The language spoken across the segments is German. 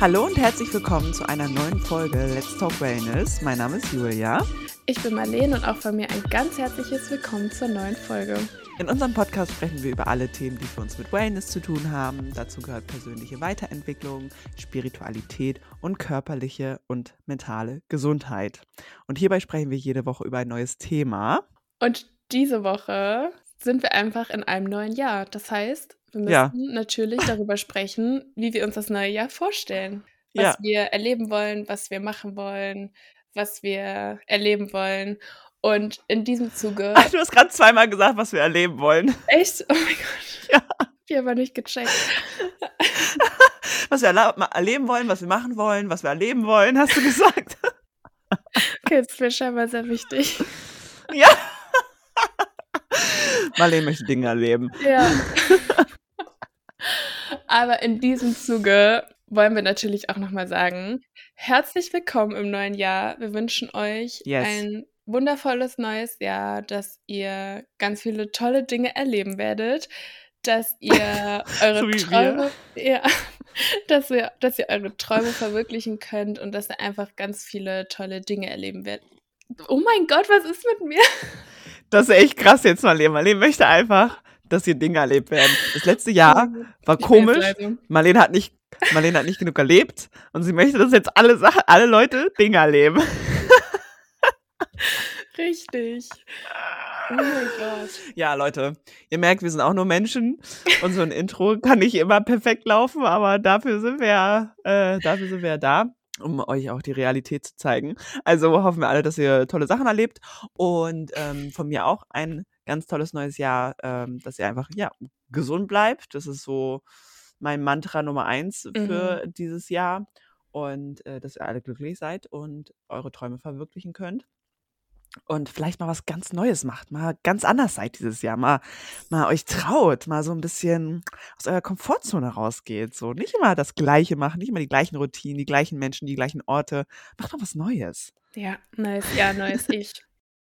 Hallo und herzlich willkommen zu einer neuen Folge Let's Talk Wellness. Mein Name ist Julia. Ich bin Marlene und auch von mir ein ganz herzliches Willkommen zur neuen Folge. In unserem Podcast sprechen wir über alle Themen, die für uns mit Wellness zu tun haben. Dazu gehört persönliche Weiterentwicklung, Spiritualität und körperliche und mentale Gesundheit. Und hierbei sprechen wir jede Woche über ein neues Thema. Und diese Woche sind wir einfach in einem neuen Jahr. Das heißt, wir müssen Ja. natürlich darüber sprechen, wie wir uns das neue Jahr vorstellen. Was Ja. wir erleben wollen, was wir machen wollen, was wir erleben wollen. Und in diesem Zuge. Ach, du hast gerade zweimal gesagt, was wir erleben wollen. Echt? Oh mein Gott. Ja. Ich habe aber nicht gecheckt. Was wir erleben wollen, was wir machen wollen, was wir erleben wollen, hast du gesagt. Okay, das ist mir scheinbar sehr wichtig. ja. Marlene möchte Dinge erleben. Ja. Aber in diesem Zuge wollen wir natürlich auch nochmal sagen, herzlich willkommen im neuen Jahr. Wir wünschen euch Yes. ein wundervolles neues Jahr, dass ihr ganz viele tolle Dinge erleben werdet, dass ihr eure So wir. Träume, ja, dass ihr, dass ihr eure Träume verwirklichen könnt und dass ihr einfach ganz viele tolle Dinge erleben werdet. Oh mein Gott, was ist mit mir? Das ist echt krass jetzt, Marlene. Marlene möchte einfach, dass hier Dinge erlebt werden. Das letzte Jahr war Ich komisch. Marlene hat nicht, Marlene hat nicht genug erlebt und sie möchte, dass jetzt alle Sachen, alle Leute Dinge erleben. Richtig. Oh mein Gott. Ja, Leute, ihr merkt, wir sind auch nur Menschen und so ein Intro kann nicht immer perfekt laufen, aber dafür sind wir ja, äh, dafür sind wir da, um euch auch die Realität zu zeigen. Also hoffen wir alle, dass ihr tolle Sachen erlebt und ähm, von mir auch ein ganz tolles neues Jahr, ähm, dass ihr einfach ja gesund bleibt. Das ist so mein Mantra Nummer eins für dieses Jahr und äh, dass ihr alle glücklich seid und eure Träume verwirklichen könnt und vielleicht mal was ganz Neues macht, mal ganz anders seid dieses Jahr, mal, mal euch traut, mal so ein bisschen aus eurer Komfortzone rausgeht, so nicht immer das Gleiche machen, nicht immer die gleichen Routinen, die gleichen Menschen, die gleichen Orte, macht mal was Neues. Ja, neues Jahr, neues Ich.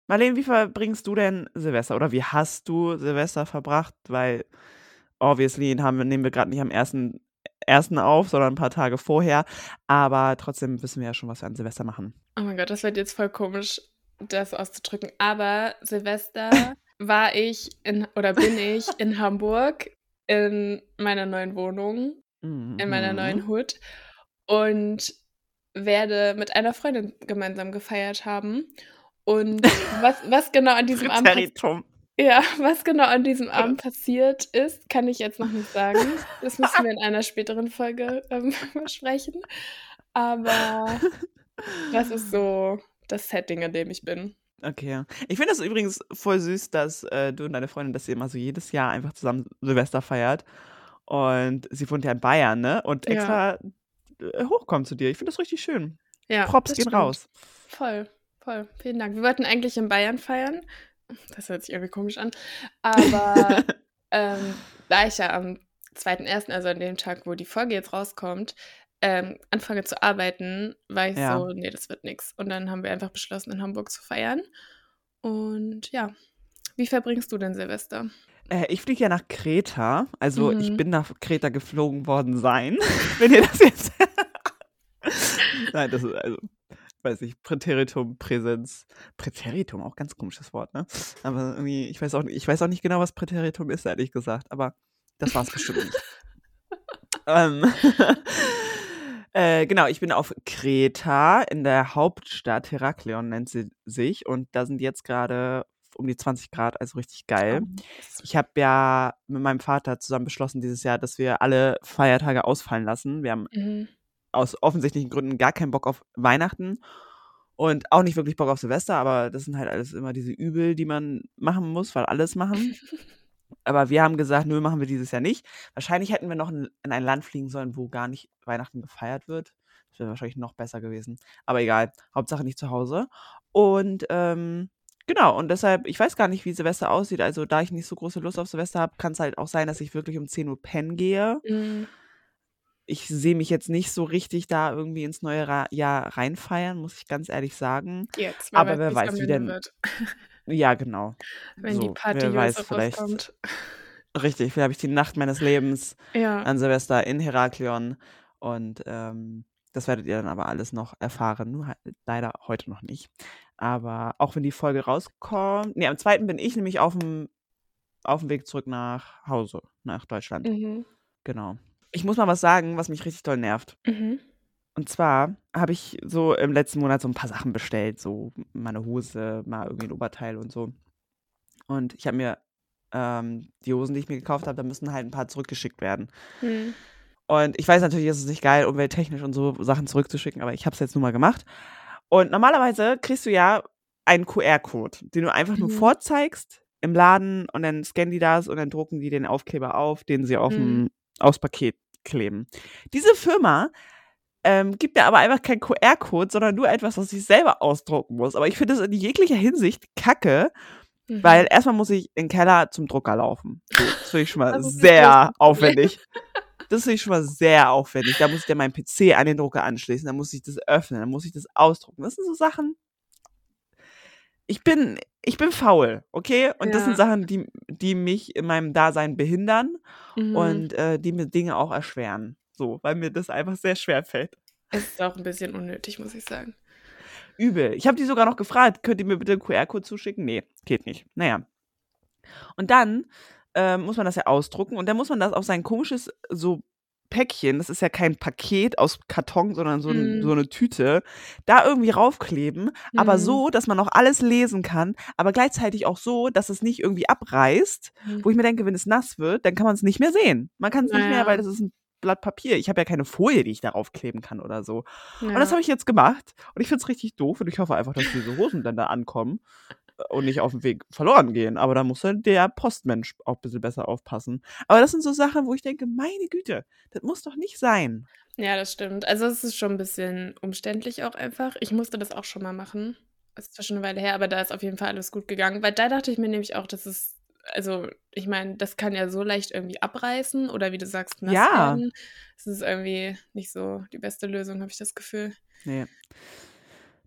Marlene, wie verbringst du denn Silvester oder wie hast du Silvester verbracht? Weil obviously haben nehmen wir gerade nicht am ersten, ersten auf, sondern ein paar Tage vorher, aber trotzdem wissen wir ja schon, was wir an Silvester machen. Oh mein Gott, das wird jetzt voll komisch, das auszudrücken. Aber Silvester war ich in oder bin ich in Hamburg in meiner neuen Wohnung, in meiner Mhm. neuen Hut und werde mit einer Freundin gemeinsam gefeiert haben. Und was, was genau an diesem Abend ja, was genau an diesem Abend passiert ist, kann ich jetzt noch nicht sagen. Das müssen wir in einer späteren Folge ähm, besprechen. Aber das ist so das Setting, in dem ich bin. Okay. Ich finde es übrigens voll süß, dass äh, du und deine Freundin, dass ihr immer so jedes Jahr einfach zusammen Silvester feiert. Und sie wohnt ja in Bayern, ne? Und Ja. extra äh, hochkommt zu dir. Ich finde das richtig schön. Ja, Props das gehen stimmt. raus. Voll, voll. Vielen Dank. Wir wollten eigentlich in Bayern feiern. Das hört sich irgendwie komisch an. Aber ähm, da ich ja am 2.1., also an dem Tag, wo die Folge jetzt rauskommt, ähm, anfange zu arbeiten, war ich Ja. so, nee, das wird nix. Und dann haben wir einfach beschlossen, in Hamburg zu feiern. Und ja, wie verbringst du denn Silvester? Äh, ich fliege ja nach Kreta. Also ich Mhm. bin nach Kreta geflogen worden sein. Wenn ihr das jetzt. Nein, das ist also. Weiß ich, Präteritum, Präsenz. Präteritum, auch ganz komisches Wort, ne? Aber irgendwie, ich weiß auch, nicht- ich weiß auch nicht genau, was Präteritum ist, ehrlich gesagt. Aber das war es bestimmt nicht. ähm, äh, genau, ich bin auf Kreta in der Hauptstadt Heraklion nennt sie sich und da sind jetzt gerade um die 20 Grad, also richtig geil. Ich habe ja mit meinem Vater zusammen beschlossen dieses Jahr, dass wir alle Feiertage ausfallen lassen. Wir haben Mhm. Aus offensichtlichen Gründen gar keinen Bock auf Weihnachten und auch nicht wirklich Bock auf Silvester, aber das sind halt alles immer diese Übel, die man machen muss, weil alles machen. Aber wir haben gesagt, nö, machen wir dieses Jahr nicht. Wahrscheinlich hätten wir noch in, in ein Land fliegen sollen, wo gar nicht Weihnachten gefeiert wird. Das wäre wahrscheinlich noch besser gewesen. Aber egal, Hauptsache nicht zu Hause. Und ähm, genau, und deshalb, ich weiß gar nicht, wie Silvester aussieht. Also, da ich nicht so große Lust auf Silvester habe, kann es halt auch sein, dass ich wirklich um 10 Uhr pennen gehe. Mhm. Ich sehe mich jetzt nicht so richtig da irgendwie ins neue Ra Jahr reinfeiern, muss ich ganz ehrlich sagen. Jetzt, Aber wer weiß, wie denn- wird. Ja, genau. Wenn die so, Party wer weiß, vielleicht rauskommt. Richtig, vielleicht habe ich die Nacht meines Lebens Ja. an Silvester in Heraklion Und ähm, das werdet ihr dann aber alles noch erfahren. Nur halt leider heute noch nicht. Aber auch wenn die Folge rauskommt. Nee, am zweiten bin ich nämlich auf dem, auf dem Weg zurück nach Hause, nach Deutschland. Mhm. Genau. Ich muss mal was sagen, was mich richtig doll nervt. Mhm. Und zwar habe ich so im letzten Monat so ein paar Sachen bestellt, so mal eine Hose, mal irgendwie ein Oberteil und so. Und ich habe mir ähm, die Hosen, die ich mir gekauft habe, da müssen halt ein paar zurückgeschickt werden. Mhm. Und ich weiß natürlich, es ist nicht geil, umwelttechnisch und so Sachen zurückzuschicken, aber ich habe es jetzt nun mal gemacht. Und normalerweise kriegst du ja einen QR-Code, den du einfach nur Mhm. vorzeigst im Laden und dann scannen die das und dann drucken die den Aufkleber auf, den sie auf Mhm. dem, aufs Paket kleben. Diese Firma ähm, gibt mir aber einfach keinen QR-Code, sondern nur etwas, was ich selber ausdrucken muss. Aber ich finde es in jeglicher Hinsicht kacke, Mhm. weil erstmal muss ich in den Keller zum Drucker laufen. So, das finde ich schon mal Das das sehr aufwendig. Das finde ich schon mal sehr aufwendig. Da muss ich dann meinen PC an den Drucker anschließen, dann muss ich das öffnen, dann muss ich das ausdrucken. Das sind so Sachen. Ich bin, ich bin faul, okay? Und das sind Ja. Sachen, die, die mich in meinem Dasein behindern Mhm. und äh, die mir Dinge auch erschweren. So, weil mir das einfach sehr schwer fällt. Es ist auch ein bisschen unnötig, muss ich sagen. Übel. Ich habe die sogar noch gefragt, könnt ihr mir bitte einen QR-Code zuschicken? Nee, geht nicht. Naja. Und dann ähm, muss man das ja ausdrucken und dann muss man das auf sein komisches so Päckchen, das ist ja kein Paket aus Karton, sondern so, Mhm. so eine Tüte, da irgendwie raufkleben, aber Mhm. so, dass man auch alles lesen kann, aber gleichzeitig auch so, dass es nicht irgendwie abreißt, Mhm. wo ich mir denke, wenn es nass wird, dann kann man es nicht mehr sehen. Man kann es nicht mehr, Naja. weil das ist ein Blatt Papier. Ich habe ja keine Folie, die ich darauf kleben kann oder so. Und das Ja. habe ich jetzt gemacht. Und ich finde es richtig doof. Und ich hoffe einfach, dass diese Hosen dann da ankommen und nicht auf dem Weg verloren gehen. Aber da muss dann der Postmensch auch ein bisschen besser aufpassen. Aber das sind so Sachen, wo ich denke, meine Güte, das muss doch nicht sein. Ja, das stimmt. Also es ist schon ein bisschen umständlich auch einfach. Ich musste das auch schon mal machen. Das ist zwar schon eine Weile her, aber da ist auf jeden Fall alles gut gegangen. Weil da dachte ich mir nämlich auch, dass es, also ich meine, das kann ja so leicht irgendwie abreißen oder wie du sagst, nass Ja. werden. Das ist irgendwie nicht so die beste Lösung, habe ich das Gefühl. Nee.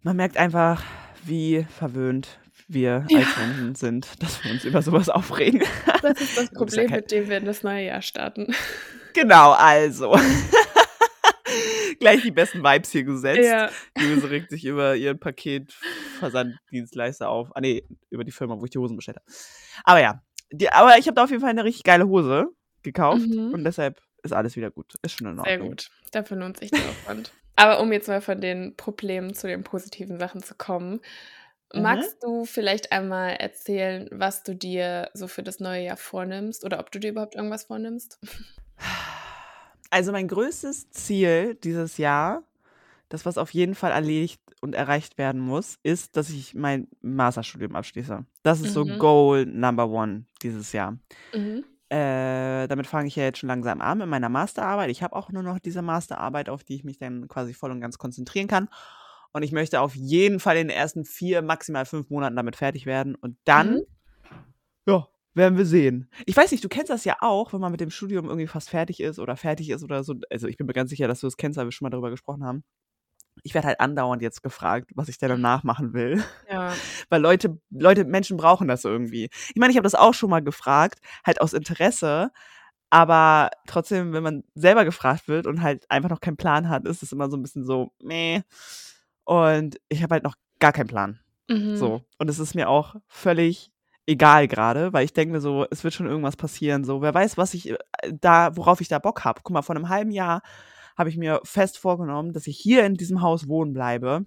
Man merkt einfach, wie verwöhnt wir Ja. als Menschen sind, dass wir uns über sowas aufregen. Das ist das Gut, ist ja Problem, mit dem wir in das neue Jahr starten. Genau, also. Gleich die besten Vibes hier gesetzt. Ja. Die Hose regt sich über ihren Paketversanddienstleister auf. Ah, nee, über die Firma, wo ich die Hosen bestellt habe. Aber ja, die, aber ich habe da auf jeden Fall eine richtig geile Hose gekauft Mhm. und deshalb ist alles wieder gut. Ist schon in Ordnung. Sehr gut. Dafür lohnt sich der Aufwand. Aber um jetzt mal von den Problemen zu den positiven Sachen zu kommen, Mhm. magst du vielleicht einmal erzählen, was du dir so für das neue Jahr vornimmst oder ob du dir überhaupt irgendwas vornimmst? Also mein größtes Ziel dieses Jahr, das was auf jeden Fall erledigt und erreicht werden muss, ist, dass ich mein Masterstudium abschließe. Das ist so Mhm. Goal Number One dieses Jahr. Mhm. Äh, damit fange ich ja jetzt schon langsam an mit meiner Masterarbeit. Ich habe auch nur noch diese Masterarbeit, auf die ich mich dann quasi voll und ganz konzentrieren kann. Und ich möchte auf jeden Fall in den ersten vier, maximal fünf Monaten damit fertig werden. Und dann, Mhm. ja, werden wir sehen. Ich weiß nicht, du kennst das ja auch, wenn man mit dem Studium irgendwie fast fertig ist oder fertig ist oder so. Also ich bin mir ganz sicher, dass du das kennst, weil wir schon mal darüber gesprochen haben. Ich werde halt andauernd jetzt gefragt, was ich denn danach machen will. Ja. Weil Leute, Leute, Menschen brauchen das irgendwie. Ich meine, ich habe das auch schon mal gefragt, halt aus Interesse. Aber trotzdem, wenn man selber gefragt wird und halt einfach noch keinen Plan hat, ist es immer so ein bisschen so, meh. Und ich habe halt noch gar keinen Plan. Mhm. So. Und es ist mir auch völlig egal gerade, weil ich denke mir so, es wird schon irgendwas passieren. So, wer weiß, was ich äh, da, worauf ich da Bock habe. Guck mal, vor einem halben Jahr habe ich mir fest vorgenommen, dass ich hier in diesem Haus wohnen bleibe.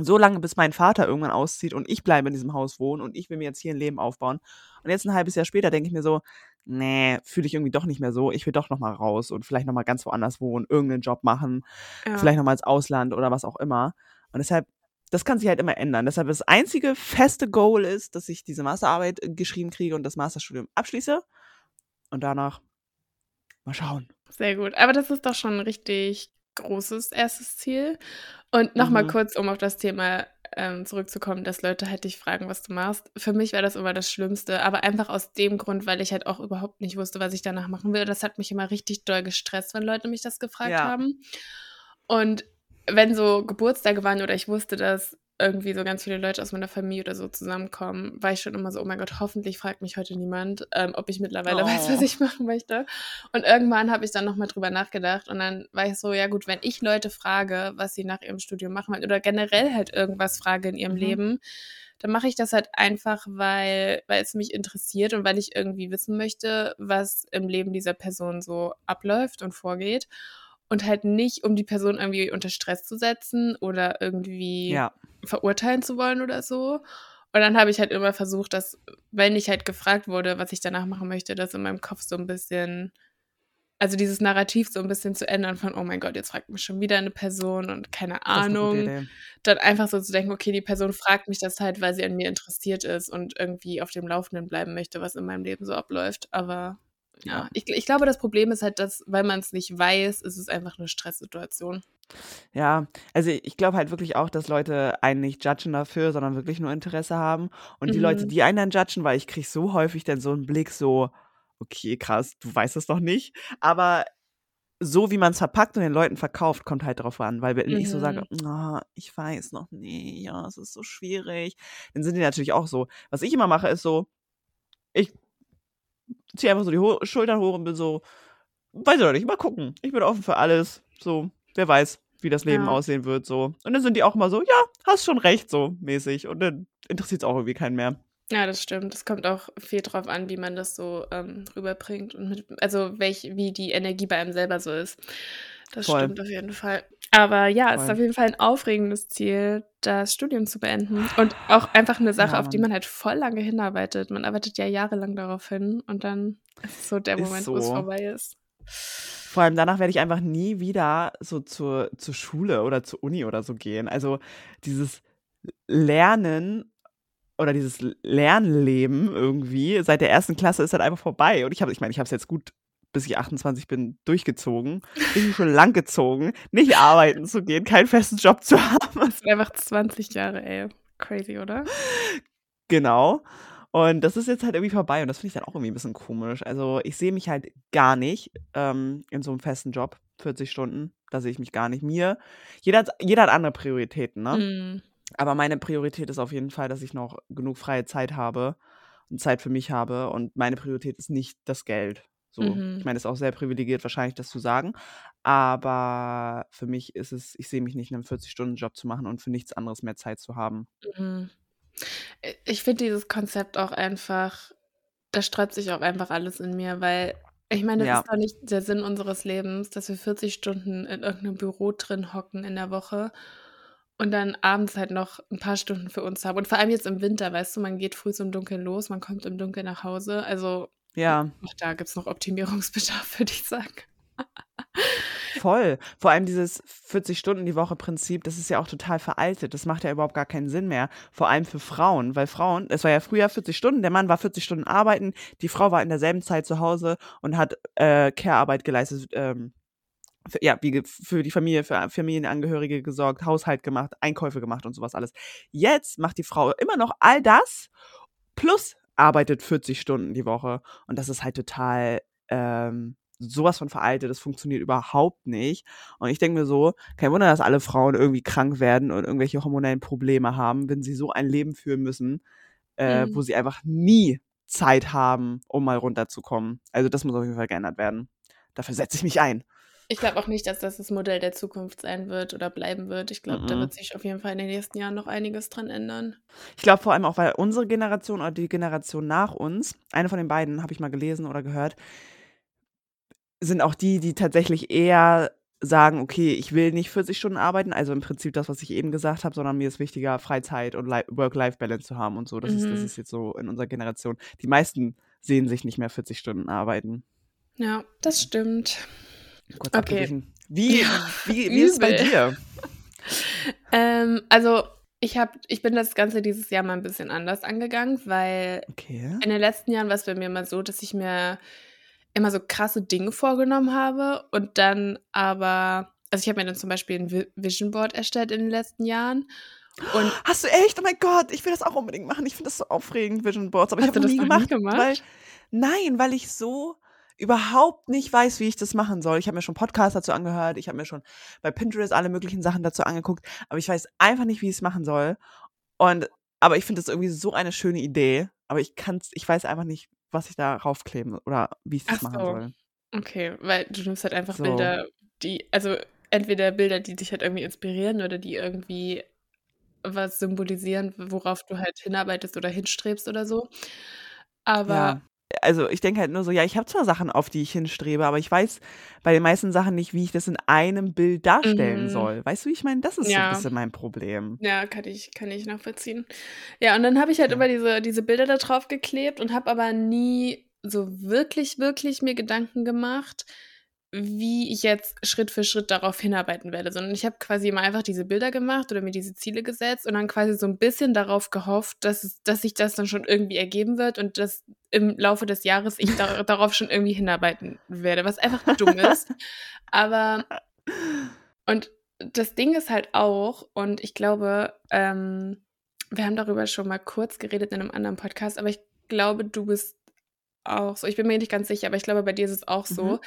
So lange, bis mein Vater irgendwann auszieht und ich bleibe in diesem Haus wohnen und ich will mir jetzt hier ein Leben aufbauen. Und jetzt ein halbes Jahr später denke ich mir so, nee, fühle ich irgendwie doch nicht mehr so. Ich will doch noch mal raus und vielleicht noch mal ganz woanders wohnen, irgendeinen Job machen, Ja. vielleicht noch mal ins Ausland oder was auch immer. Und deshalb, das kann sich halt immer ändern. Deshalb das einzige feste Goal ist, dass ich diese Masterarbeit äh, geschrieben kriege und das Masterstudium abschließe. Und danach mal schauen. Sehr gut. Aber das ist doch schon ein richtig großes erstes Ziel. Und nochmal Mhm. kurz, um auf das Thema ähm, zurückzukommen, dass Leute halt dich fragen, was du machst. Für mich war das immer das Schlimmste, aber einfach aus dem Grund, weil ich halt auch überhaupt nicht wusste, was ich danach machen will. Das hat mich immer richtig doll gestresst, wenn Leute mich das gefragt Ja. haben. Und wenn so Geburtstage waren oder ich wusste, dass irgendwie so ganz viele Leute aus meiner Familie oder so zusammenkommen, war ich schon immer so, oh mein Gott, hoffentlich fragt mich heute niemand, ähm, ob ich mittlerweile oh. weiß, was ich machen möchte. Und irgendwann habe ich dann nochmal drüber nachgedacht und dann war ich so, ja gut, wenn ich Leute frage, was sie nach ihrem Studium machen wollen oder generell halt irgendwas frage in ihrem mhm. Leben, dann mache ich das halt einfach, weil, weil es mich interessiert und weil ich irgendwie wissen möchte, was im Leben dieser Person so abläuft und vorgeht. Und halt nicht, um die Person irgendwie unter Stress zu setzen oder irgendwie ja. verurteilen zu wollen oder so. Und dann habe ich halt immer versucht, dass, wenn ich halt gefragt wurde, was ich danach machen möchte, das in meinem Kopf so ein bisschen also dieses Narrativ so ein bisschen zu ändern von, oh mein Gott, jetzt fragt mich schon wieder eine Person und keine Ahnung. Dann einfach so zu denken, okay, die Person fragt mich das halt, weil sie an mir interessiert ist und irgendwie auf dem Laufenden bleiben möchte, was in meinem Leben so abläuft. Aber ja. Ich, ich glaube, das Problem ist halt, dass, weil man es nicht weiß, ist es einfach eine Stresssituation. Ja, also ich glaube halt wirklich auch, dass Leute einen nicht judgen dafür, sondern wirklich nur Interesse haben. Und die Leute, mhm. die einen dann judgen, weil ich kriege so häufig dann so einen Blick so, okay, krass, du weißt es doch nicht. Aber so wie man es verpackt und den Leuten verkauft, kommt halt darauf an. Weil wenn mhm. ich so sage, oh, ich weiß noch nicht, ja, es ist so schwierig, dann sind die natürlich auch so. Was ich immer mache, ist so, ich ziehe einfach so die Ho Schultern hoch und bin so, weiß ich doch nicht, mal gucken. Ich bin offen für alles. So, wer weiß, wie das Leben ja. aussehen wird, so. Und dann sind die auch immer so, ja, hast schon recht, so mäßig. Und dann interessiert es auch irgendwie keinen mehr. Ja, das stimmt. Es kommt auch viel drauf an, wie man das so ähm, rüberbringt und mit, also welch, wie die Energie bei einem selber so ist. Das Voll. stimmt auf jeden Fall. Aber ja, Voll. es ist auf jeden Fall ein aufregendes Ziel, das Studium zu beenden. Und auch einfach eine Sache, ja, auf die man halt voll lange hinarbeitet. Man arbeitet ja jahrelang darauf hin und dann ist so der Moment, so. wo es vorbei ist. Vor allem danach werde ich einfach nie wieder so zur, zur Schule oder zur Uni oder so gehen. Also dieses Lernen oder dieses Lernleben irgendwie seit der ersten Klasse ist halt einfach vorbei. Und ich habe, ich meine, ich habe es jetzt gut, bis ich 28 bin, durchgezogen. Ich bin schon lang gezogen, nicht arbeiten zu gehen, keinen festen Job zu haben. Das wäre einfach 20 Jahre, ey. Crazy, oder? Genau. Und das ist jetzt halt irgendwie vorbei und das finde ich dann auch irgendwie ein bisschen komisch. Also ich sehe mich halt gar nicht ähm, in so einem festen Job, 40 Stunden. Da sehe ich mich gar nicht. Mir, jeder hat, jeder hat andere Prioritäten, ne? Mm. Aber meine Priorität ist auf jeden Fall, dass ich noch genug freie Zeit habe und Zeit für mich habe. Und meine Priorität ist nicht das Geld. So, mhm. ich meine, es ist auch sehr privilegiert, wahrscheinlich das zu sagen. Aber für mich ist es, ich sehe mich nicht in einem 40-Stunden-Job zu machen und für nichts anderes mehr Zeit zu haben. Mhm. Ich finde dieses Konzept auch einfach, da sträubt sich auch einfach alles in mir, weil ich meine, das ja. ist doch nicht der Sinn unseres Lebens, dass wir 40 Stunden in irgendeinem Büro drin hocken in der Woche und dann abends halt noch ein paar Stunden für uns haben. Und vor allem jetzt im Winter, weißt du, man geht früh im Dunkeln los, man kommt im Dunkeln nach Hause. Also ja. auch da gibt es noch Optimierungsbedarf, würde ich sagen. Voll. Vor allem dieses 40 Stunden die Woche Prinzip, das ist ja auch total veraltet. Das macht ja überhaupt gar keinen Sinn mehr. Vor allem für Frauen, weil Frauen, es war ja früher 40 Stunden, der Mann war 40 Stunden arbeiten, die Frau war in derselben Zeit zu Hause und hat äh, Care-Arbeit geleistet, ähm, für, ja, wie für die Familie, für Familienangehörige gesorgt, Haushalt gemacht, Einkäufe gemacht und sowas alles. Jetzt macht die Frau immer noch all das plus arbeitet 40 Stunden die Woche. Und das ist halt total ähm, sowas von veraltet. Das funktioniert überhaupt nicht. Und ich denke mir so, kein Wunder, dass alle Frauen irgendwie krank werden und irgendwelche hormonellen Probleme haben, wenn sie so ein Leben führen müssen, äh, mhm. wo sie einfach nie Zeit haben, um mal runterzukommen. Also das muss auf jeden Fall geändert werden. Dafür setze ich mich ein. Ich glaube auch nicht, dass das das Modell der Zukunft sein wird oder bleiben wird. Ich glaube, da wird sich auf jeden Fall in den nächsten Jahren noch einiges dran ändern. Ich glaube vor allem auch, weil unsere Generation oder die Generation nach uns, eine von den beiden habe ich mal gelesen oder gehört, sind auch die, die tatsächlich eher sagen, okay, ich will nicht 40 Stunden arbeiten, also im Prinzip das, was ich eben gesagt habe, sondern mir ist wichtiger, Freizeit und Work-Life-Balance zu haben und so. Das, ist, das mhm. ist jetzt so in unserer Generation. Die meisten sehen sich nicht mehr 40 Stunden arbeiten. Ja, das stimmt. Kurz okay. Wie, wie, wie ist es bei dir? ähm, also ich, hab, ich bin das Ganze dieses Jahr mal ein bisschen anders angegangen, weil okay. in den letzten Jahren war es bei mir immer so, dass ich mir immer so krasse Dinge vorgenommen habe und dann aber, also ich habe mir dann zum Beispiel ein Vision Board erstellt in den letzten Jahren. Und Hast du echt? Oh mein Gott, ich will das auch unbedingt machen. Ich finde das so aufregend, Vision Boards, aber ich habe das nie gemacht, nie gemacht, weil nein, weil ich so überhaupt nicht weiß, wie ich das machen soll. Ich habe mir schon Podcasts dazu angehört, ich habe mir schon bei Pinterest alle möglichen Sachen dazu angeguckt, aber ich weiß einfach nicht, wie ich es machen soll. Und aber ich finde das irgendwie so eine schöne Idee, aber ich kann's, ich weiß einfach nicht, was ich da raufkleben oder wie ich das Ach machen so. soll. Okay, weil du nimmst halt einfach So. Bilder, die, also entweder Bilder, die dich halt irgendwie inspirieren oder die irgendwie was symbolisieren, worauf du halt hinarbeitest oder hinstrebst oder so. Aber Ja. Also ich denke halt nur so, ja, ich habe zwar Sachen, auf die ich hinstrebe, aber ich weiß bei den meisten Sachen nicht, wie ich das in einem Bild darstellen Mhm. soll. Weißt du, wie ich meine? Das ist so ein Ja. bisschen mein Problem. Ja, kann ich, kann ich nachvollziehen. Ja, und dann habe ich halt Ja. immer diese, diese Bilder da drauf geklebt und habe aber nie so wirklich, wirklich mir Gedanken gemacht, wie ich jetzt Schritt für Schritt darauf hinarbeiten werde, sondern ich habe quasi immer einfach diese Bilder gemacht oder mir diese Ziele gesetzt und dann quasi so ein bisschen darauf gehofft, dass, es, dass sich das dann schon irgendwie ergeben wird und dass im Laufe des Jahres ich da, darauf schon irgendwie hinarbeiten werde, was einfach dumm ist. Aber und das Ding ist halt auch, und ich glaube, ähm, wir haben darüber schon mal kurz geredet in einem anderen Podcast, aber ich glaube, du bist auch so, ich bin mir nicht ganz sicher, aber ich glaube, bei dir ist es auch so, Mhm.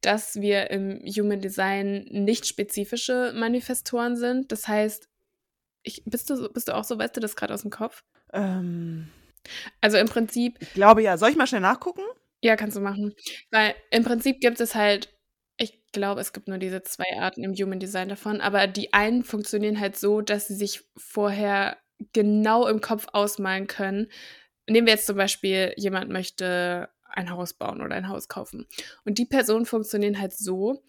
dass wir im Human Design nicht spezifische Manifestoren sind. Das heißt, ich, bist, du, bist du auch so, weißt du das gerade aus dem Kopf? Ähm, Also im Prinzip, ich glaube ja. Soll ich mal schnell nachgucken? ja, kannst du machen. Weil im Prinzip gibt es halt, ich glaube, es gibt nur diese zwei Arten im Human Design davon, aber die einen funktionieren halt so, dass sie sich vorher genau im Kopf ausmalen können. Nehmen wir jetzt zum Beispiel, jemand möchte ein Haus bauen oder ein Haus kaufen. Und die Personen funktionieren halt so,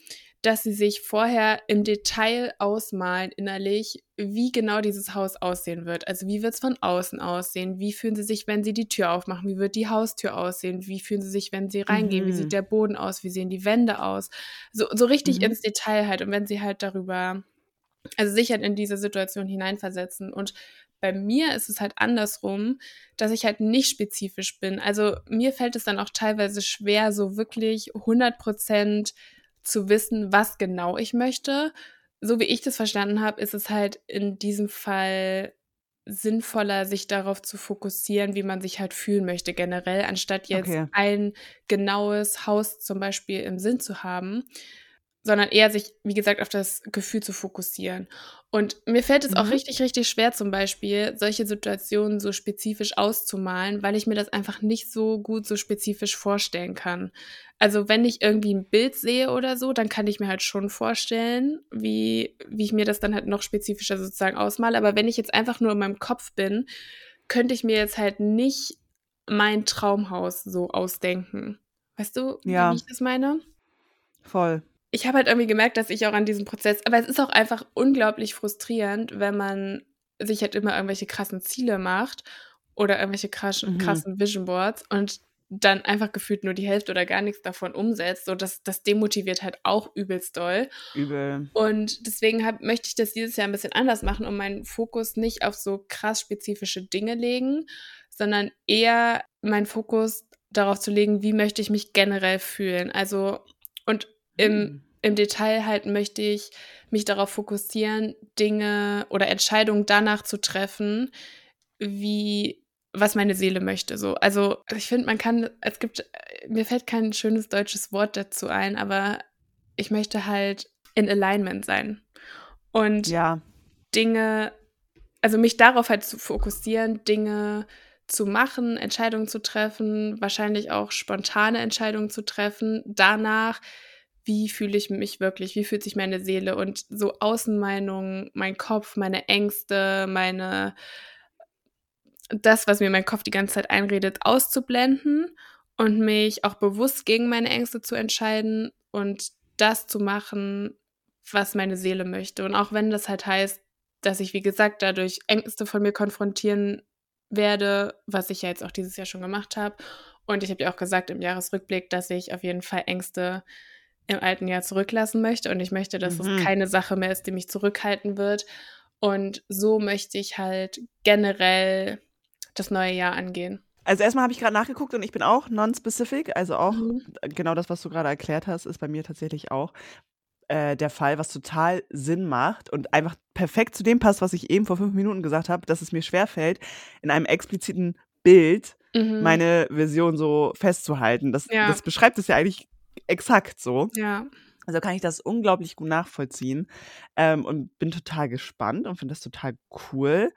dass sie sich vorher im Detail ausmalen, innerlich, wie genau dieses Haus aussehen wird. Also wie wird es von außen aussehen? Wie fühlen sie sich, wenn sie die Tür aufmachen? Wie wird die Haustür aussehen? Wie fühlen sie sich, wenn sie reingehen? Wie Mhm. sieht der Boden aus? Wie sehen die Wände aus? So, so richtig Mhm. ins Detail halt. Und wenn sie halt darüber, also sich halt in diese Situation hineinversetzen. Und bei mir ist es halt andersrum, dass ich halt nicht spezifisch bin. Also mir fällt es dann auch teilweise schwer, so wirklich 100 Prozent zu wissen, was genau ich möchte. So wie ich das verstanden habe, ist es halt in diesem Fall sinnvoller, sich darauf zu fokussieren, wie man sich halt fühlen möchte generell, anstatt jetzt Okay. ein genaues Haus zum Beispiel im Sinn zu haben, sondern eher sich, wie gesagt, auf das Gefühl zu fokussieren. Und mir fällt es auch Mhm. richtig, richtig schwer, zum Beispiel solche Situationen so spezifisch auszumalen, weil ich mir das einfach nicht so gut so spezifisch vorstellen kann. Also wenn ich irgendwie ein Bild sehe oder so, dann kann ich mir halt schon vorstellen, wie, wie ich mir das dann halt noch spezifischer sozusagen ausmale. Aber wenn ich jetzt einfach nur in meinem Kopf bin, könnte ich mir jetzt halt nicht mein Traumhaus so ausdenken. Weißt du, Ja. wie ich das meine? Voll. Ich habe halt irgendwie gemerkt, dass ich auch an diesem Prozess, aber es ist auch einfach unglaublich frustrierend, wenn man sich halt immer irgendwelche krassen Ziele macht oder irgendwelche krassen, Mhm. krassen Vision Boards und dann einfach gefühlt nur die Hälfte oder gar nichts davon umsetzt. So, das, das demotiviert halt auch übelst doll. Übel. Und deswegen hab, möchte ich das dieses Jahr ein bisschen anders machen und meinen Fokus nicht auf so krass spezifische Dinge legen, sondern eher meinen Fokus darauf zu legen, wie möchte ich mich generell fühlen. Also, und im, Hm. im Detail halt möchte ich mich darauf fokussieren, Dinge oder Entscheidungen danach zu treffen, wie was meine Seele möchte. So. Also ich finde, man kann, es gibt, mir fällt kein schönes deutsches Wort dazu ein, aber ich möchte halt in Alignment sein. Und Ja. Dinge, also mich darauf halt zu fokussieren, Dinge zu machen, Entscheidungen zu treffen, wahrscheinlich auch spontane Entscheidungen zu treffen, danach, wie fühle ich mich wirklich, wie fühlt sich meine Seele und so Außenmeinungen, mein Kopf, meine Ängste, meine, das, was mir mein Kopf die ganze Zeit einredet, auszublenden und mich auch bewusst gegen meine Ängste zu entscheiden und das zu machen, was meine Seele möchte. Und auch wenn das halt heißt, dass ich, wie gesagt, dadurch Ängste von mir konfrontieren werde, was ich ja jetzt auch dieses Jahr schon gemacht habe. Und ich habe ja auch gesagt im Jahresrückblick, dass ich auf jeden Fall Ängste im alten Jahr zurücklassen möchte. Und ich möchte, dass Mhm. es keine Sache mehr ist, die mich zurückhalten wird. Und so möchte ich halt generell das neue Jahr angehen. Also erstmal habe ich gerade nachgeguckt und ich bin auch non-specific, also auch Mhm. genau das, was du gerade erklärt hast, ist bei mir tatsächlich auch äh, der Fall, was total Sinn macht und einfach perfekt zu dem passt, was ich eben vor fünf Minuten gesagt habe, dass es mir schwerfällt, in einem expliziten Bild mhm. meine Vision so festzuhalten. Das, ja. das beschreibt es ja eigentlich exakt so. Ja. Also kann ich das unglaublich gut nachvollziehen ähm, und bin total gespannt und finde das total cool.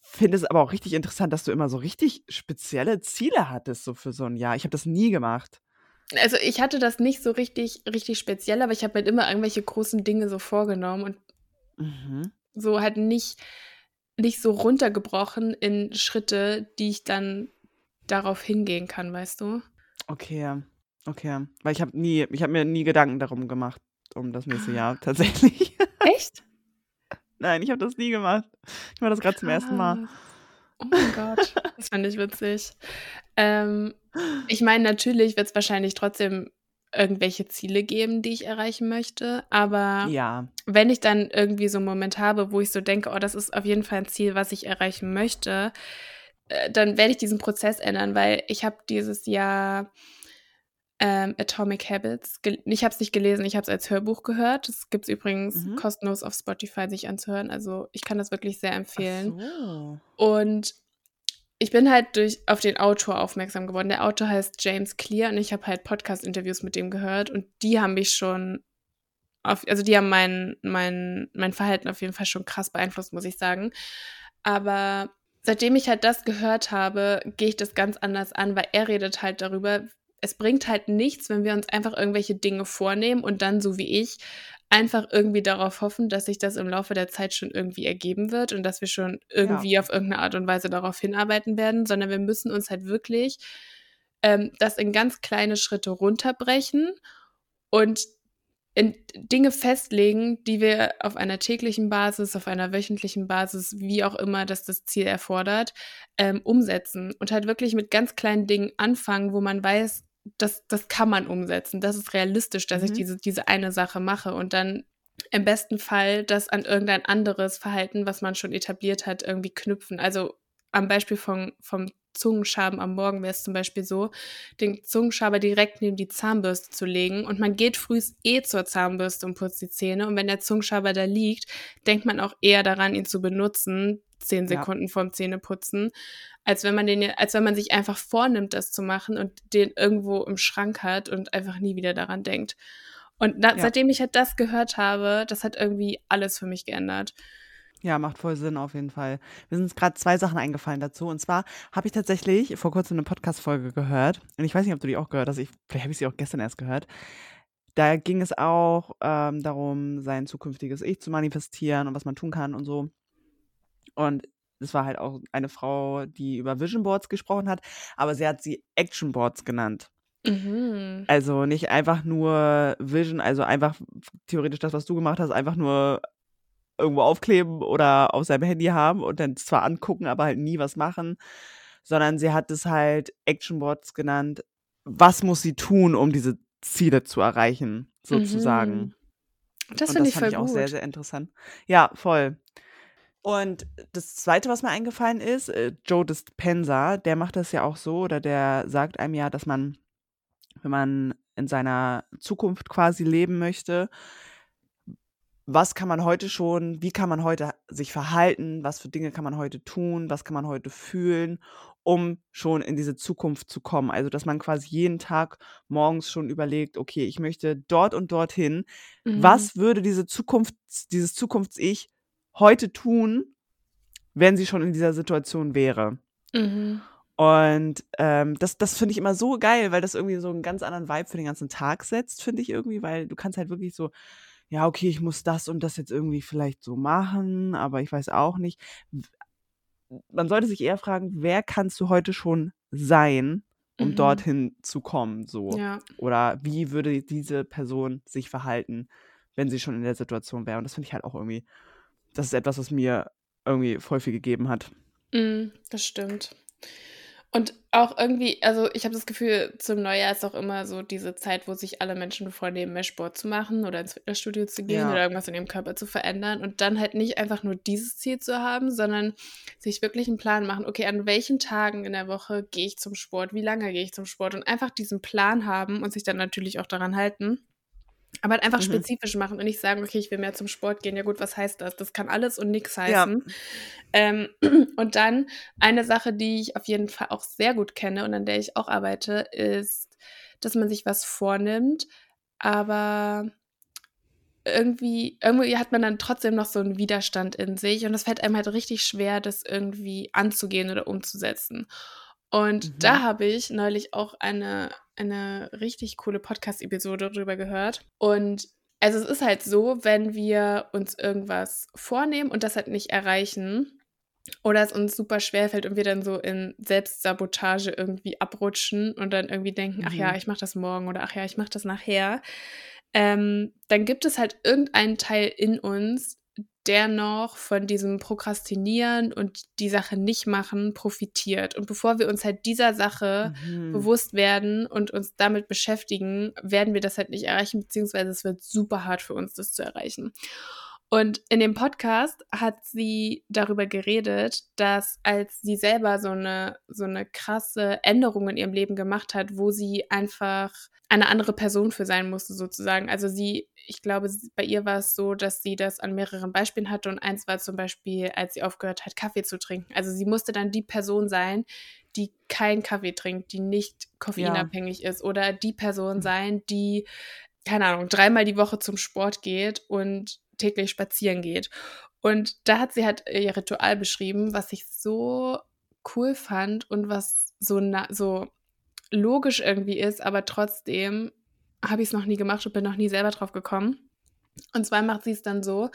Finde es aber auch richtig interessant, dass du immer so richtig spezielle Ziele hattest, so für so ein Jahr. Ich habe das nie gemacht. Also ich hatte das nicht so richtig, richtig speziell, aber ich habe halt immer irgendwelche großen Dinge so vorgenommen und mhm. so halt nicht, nicht so runtergebrochen in Schritte, die ich dann darauf hingehen kann, weißt du? Okay, okay. Weil ich habe nie, ich habe mir nie Gedanken darum gemacht, um das nächste Jahr ah. tatsächlich. Echt? Nein, ich habe das nie gemacht. Ich mache das gerade zum ersten Mal. Oh mein Gott, das fand ich witzig. Ähm, ich meine, natürlich wird es wahrscheinlich trotzdem irgendwelche Ziele geben, die ich erreichen möchte. Aber ja. wenn ich dann irgendwie so einen Moment habe, wo ich so denke, oh, das ist auf jeden Fall ein Ziel, was ich erreichen möchte, äh, dann werde ich diesen Prozess ändern, weil ich habe dieses Jahr ähm, Atomic Habits. Ich habe es nicht gelesen, ich habe es als Hörbuch gehört. Das gibt es übrigens mhm. kostenlos auf Spotify sich anzuhören. Also ich kann das wirklich sehr empfehlen. So. Und ich bin halt durch auf den Autor aufmerksam geworden. Der Autor heißt James Clear und ich habe halt Podcast-Interviews mit dem gehört und die haben mich schon auf, also die haben mein, mein, mein Verhalten auf jeden Fall schon krass beeinflusst, muss ich sagen. Aber seitdem ich halt das gehört habe, gehe ich das ganz anders an, weil er redet halt darüber, es bringt halt nichts, wenn wir uns einfach irgendwelche Dinge vornehmen und dann, so wie ich, einfach irgendwie darauf hoffen, dass sich das im Laufe der Zeit schon irgendwie ergeben wird und dass wir schon irgendwie ja. auf irgendeine Art und Weise darauf hinarbeiten werden, sondern wir müssen uns halt wirklich ähm, das in ganz kleine Schritte runterbrechen und in Dinge festlegen, die wir auf einer täglichen Basis, auf einer wöchentlichen Basis, wie auch immer das das Ziel erfordert, ähm, umsetzen und halt wirklich mit ganz kleinen Dingen anfangen, wo man weiß, das, das kann man umsetzen. Das ist realistisch, dass mhm. ich diese, diese eine Sache mache und dann im besten Fall das an irgendein anderes Verhalten, was man schon etabliert hat, irgendwie knüpfen. Also am Beispiel von, vom Zungenschaben am Morgen wäre es zum Beispiel so, den Zungenschaber direkt neben die Zahnbürste zu legen und man geht frühst eh zur Zahnbürste und putzt die Zähne und wenn der Zungenschaber da liegt, denkt man auch eher daran, ihn zu benutzen, zehn Sekunden ja. vorm Zähneputzen, als wenn man den, als wenn man sich einfach vornimmt, das zu machen und den irgendwo im Schrank hat und einfach nie wieder daran denkt. Und da, ja. seitdem ich halt das gehört habe, das hat irgendwie alles für mich geändert. Ja, macht voll Sinn auf jeden Fall. Mir sind gerade zwei Sachen eingefallen dazu. Und zwar habe ich tatsächlich vor kurzem eine Podcast-Folge gehört. Und ich weiß nicht, ob du die auch gehört hast. Ich, vielleicht habe ich sie auch gestern erst gehört. Da ging es auch ähm, darum, sein zukünftiges Ich zu manifestieren und was man tun kann und so. Und es war halt auch eine Frau, die über Vision Boards gesprochen hat, aber sie hat sie Action Boards genannt. Mhm. Also nicht einfach nur Vision, also einfach theoretisch das, was du gemacht hast, einfach nur irgendwo aufkleben oder auf seinem Handy haben und dann zwar angucken, aber halt nie was machen, sondern sie hat es halt Actionboards genannt. Was muss sie tun, um diese Ziele zu erreichen, sozusagen? Mhm. Das finde ich voll ich auch gut. sehr, sehr interessant. Ja, voll. Und das Zweite, was mir eingefallen ist, äh, Joe Dispenza, der macht das ja auch so, oder der sagt einem ja, dass man, wenn man in seiner Zukunft quasi leben möchte, was kann man heute schon, wie kann man heute sich verhalten, was für Dinge kann man heute tun, was kann man heute fühlen, um schon in diese Zukunft zu kommen. Also, dass man quasi jeden Tag morgens schon überlegt, okay, ich möchte dort und dorthin. Mhm. Was würde diese Zukunft, dieses Zukunfts-Ich heute tun, wenn sie schon in dieser Situation wäre? Mhm. Und ähm, das, das finde ich immer so geil, weil das irgendwie so einen ganz anderen Vibe für den ganzen Tag setzt, finde ich irgendwie, weil du kannst halt wirklich so ja, okay, ich muss das und das jetzt irgendwie vielleicht so machen, aber ich weiß auch nicht. Man sollte sich eher fragen, wer kannst du heute schon sein, um mhm. dorthin zu kommen, so. Ja. Oder wie würde diese Person sich verhalten, wenn sie schon in der Situation wäre. Und das finde ich halt auch irgendwie, das ist etwas, was mir irgendwie voll viel gegeben hat. Mm, das stimmt. Und auch irgendwie, also ich habe das Gefühl, zum Neujahr ist auch immer so diese Zeit, wo sich alle Menschen vornehmen, mehr Sport zu machen oder ins Fitnessstudio zu gehen ja. oder irgendwas in ihrem Körper zu verändern und dann halt nicht einfach nur dieses Ziel zu haben, sondern sich wirklich einen Plan machen, okay, an welchen Tagen in der Woche gehe ich zum Sport, wie lange gehe ich zum Sport und einfach diesen Plan haben und sich dann natürlich auch daran halten. Aber halt einfach Mhm. spezifisch machen und nicht sagen, okay, ich will mehr zum Sport gehen. Ja gut, was heißt das? Das kann alles und nichts Ja. heißen. Ähm, und dann eine Sache, die ich auf jeden Fall auch sehr gut kenne und an der ich auch arbeite, ist, dass man sich was vornimmt, aber irgendwie, irgendwie hat man dann trotzdem noch so einen Widerstand in sich und es fällt einem halt richtig schwer, das irgendwie anzugehen oder umzusetzen. Und da Mhm. habe ich neulich auch eine, eine richtig coole Podcast-Episode drüber gehört. Und also es ist halt so, wenn wir uns irgendwas vornehmen und das halt nicht erreichen oder es uns super schwer fällt und wir dann so in Selbstsabotage irgendwie abrutschen und dann irgendwie denken, ach ja, Mhm. ich mache das morgen oder ach ja, ich mache das nachher, ähm, dann gibt es halt irgendeinen Teil in uns, der noch von diesem Prokrastinieren und die Sache nicht machen profitiert. Und bevor wir uns halt dieser Sache Mhm. bewusst werden und uns damit beschäftigen, werden wir das halt nicht erreichen, beziehungsweise es wird super hart für uns, das zu erreichen. Und in dem Podcast hat sie darüber geredet, dass als sie selber so eine, so eine krasse Änderung in ihrem Leben gemacht hat, wo sie einfach eine andere Person für sein musste, sozusagen. Also sie, ich glaube, bei ihr war es so, dass sie das an mehreren Beispielen hatte und eins war zum Beispiel, als sie aufgehört hat, Kaffee zu trinken. Also sie musste dann die Person sein, die keinen Kaffee trinkt, die nicht koffeinabhängig ist oder die Person sein, die, keine Ahnung, dreimal die Woche zum Sport geht und täglich spazieren geht. Und da hat sie halt ihr Ritual beschrieben, was ich so cool fand und was so, na, so logisch irgendwie ist, aber trotzdem habe ich es noch nie gemacht und bin noch nie selber drauf gekommen. Und zwar macht sie es dann so,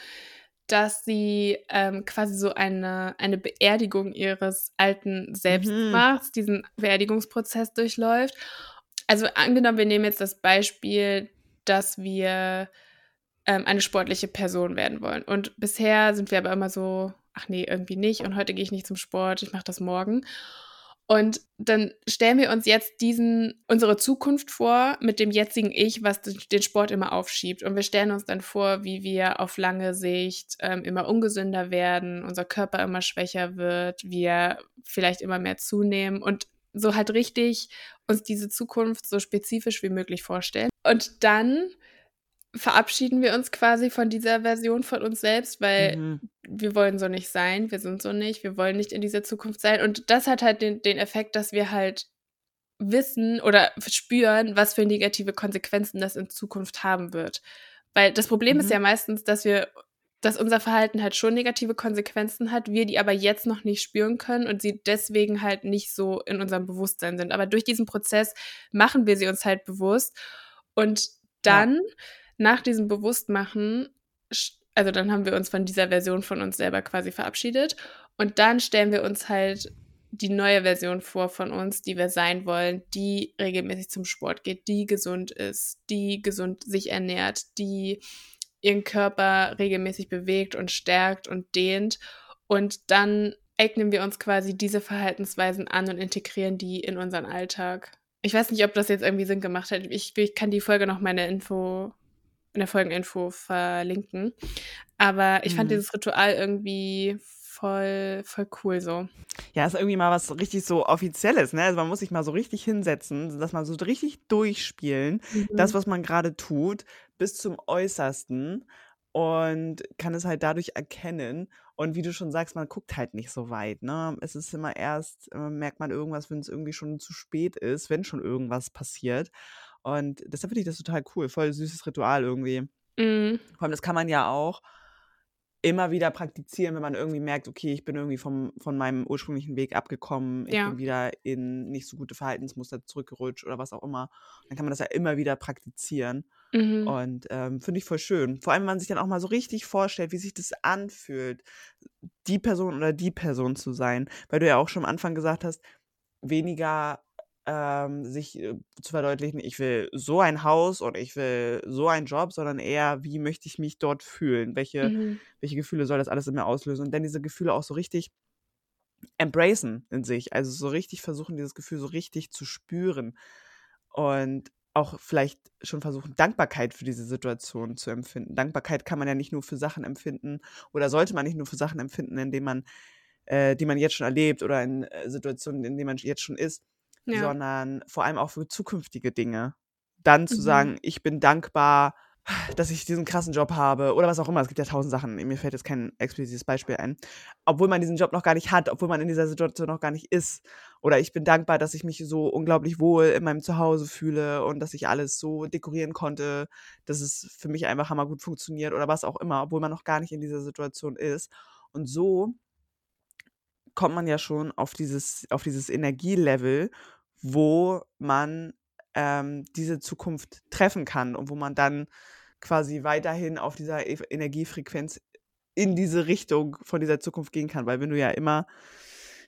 dass sie ähm, quasi so eine, eine Beerdigung ihres alten Selbst Mhm. macht, diesen Beerdigungsprozess durchläuft. Also angenommen, wir nehmen jetzt das Beispiel, dass wir ähm, eine sportliche Person werden wollen. Und bisher sind wir aber immer so, ach nee, irgendwie nicht. Und heute gehe ich nicht zum Sport, ich mache das morgen. Und dann stellen wir uns jetzt diesen, unsere Zukunft vor mit dem jetzigen Ich, was den Sport immer aufschiebt. Und wir stellen uns dann vor, wie wir auf lange Sicht ähm, immer ungesünder werden, unser Körper immer schwächer wird, wir vielleicht immer mehr zunehmen und so halt richtig uns diese Zukunft so spezifisch wie möglich vorstellen. Und dann verabschieden wir uns quasi von dieser Version von uns selbst, weil Mhm. wir wollen so nicht sein, wir sind so nicht, wir wollen nicht in dieser Zukunft sein. Und das hat halt den, den Effekt, dass wir halt wissen oder spüren, was für negative Konsequenzen das in Zukunft haben wird. Weil das Problem ist Mhm. ja meistens, dass wir, dass unser Verhalten halt schon negative Konsequenzen hat, wir die aber jetzt noch nicht spüren können und sie deswegen halt nicht so in unserem Bewusstsein sind. Aber durch diesen Prozess machen wir sie uns halt bewusst und dann nach diesem Bewusstmachen, also dann haben wir uns von dieser Version von uns selber quasi verabschiedet und dann stellen wir uns halt die neue Version vor von uns, die wir sein wollen, die regelmäßig zum Sport geht, die gesund ist, die gesund sich ernährt, die ihren Körper regelmäßig bewegt und stärkt und dehnt. Und dann eignen wir uns quasi diese Verhaltensweisen an und integrieren die in unseren Alltag. Ich weiß nicht, ob das jetzt irgendwie Sinn gemacht hat. Ich, ich kann die Folge noch meine Info in der Folgeninfo verlinken. Aber ich fand Mhm. dieses Ritual irgendwie voll, voll cool so. Ja, ist irgendwie mal was richtig so Offizielles, ne? Also man muss sich mal so richtig hinsetzen, das mal so richtig durchspielen, das, was man gerade tut, bis zum Äußersten und kann es halt dadurch erkennen. Und wie du schon sagst, man guckt halt nicht so weit, ne? Es ist immer erst, äh, merkt man irgendwas, wenn es irgendwie schon zu spät ist, wenn schon irgendwas passiert. Und deshalb finde ich das total cool, voll süßes Ritual irgendwie. Mhm. Vor allem, das kann man ja auch immer wieder praktizieren, wenn man irgendwie merkt, okay, ich bin irgendwie vom, von meinem ursprünglichen Weg abgekommen, ich Ja. bin wieder in nicht so gute Verhaltensmuster zurückgerutscht oder was auch immer. Dann kann man das ja immer wieder praktizieren. Mhm. Und ähm, finde ich voll schön. Vor allem, wenn man sich dann auch mal so richtig vorstellt, wie sich das anfühlt, die Person oder die Person zu sein. Weil du ja auch schon am Anfang gesagt hast, weniger ähm, sich äh, zu verdeutlichen, ich will so ein Haus und ich will so einen Job, sondern eher, wie möchte ich mich dort fühlen? Welche, Mhm. welche Gefühle soll das alles in mir auslösen? Und dann diese Gefühle auch so richtig embracen in sich. Also so richtig versuchen, dieses Gefühl so richtig zu spüren. Und auch vielleicht schon versuchen, Dankbarkeit für diese Situation zu empfinden. Dankbarkeit kann man ja nicht nur für Sachen empfinden oder sollte man nicht nur für Sachen empfinden, indem man, äh, die man jetzt schon erlebt oder in äh, Situationen, in denen man jetzt schon ist, Ja. sondern vor allem auch für zukünftige Dinge. Dann zu Mhm. sagen, ich bin dankbar dass ich diesen krassen Job habe oder was auch immer. Es gibt ja tausend Sachen. Mir fällt jetzt kein explizites Beispiel ein. Obwohl man diesen Job noch gar nicht hat, obwohl man in dieser Situation noch gar nicht ist. Oder ich bin dankbar, dass ich mich so unglaublich wohl in meinem Zuhause fühle und dass ich alles so dekorieren konnte, dass es für mich einfach hammergut funktioniert oder was auch immer, obwohl man noch gar nicht in dieser Situation ist. Und so kommt man ja schon auf dieses, auf dieses Energielevel, wo man ähm, diese Zukunft treffen kann und wo man dann quasi weiterhin auf dieser e Energiefrequenz in diese Richtung von dieser Zukunft gehen kann. Weil wenn du ja immer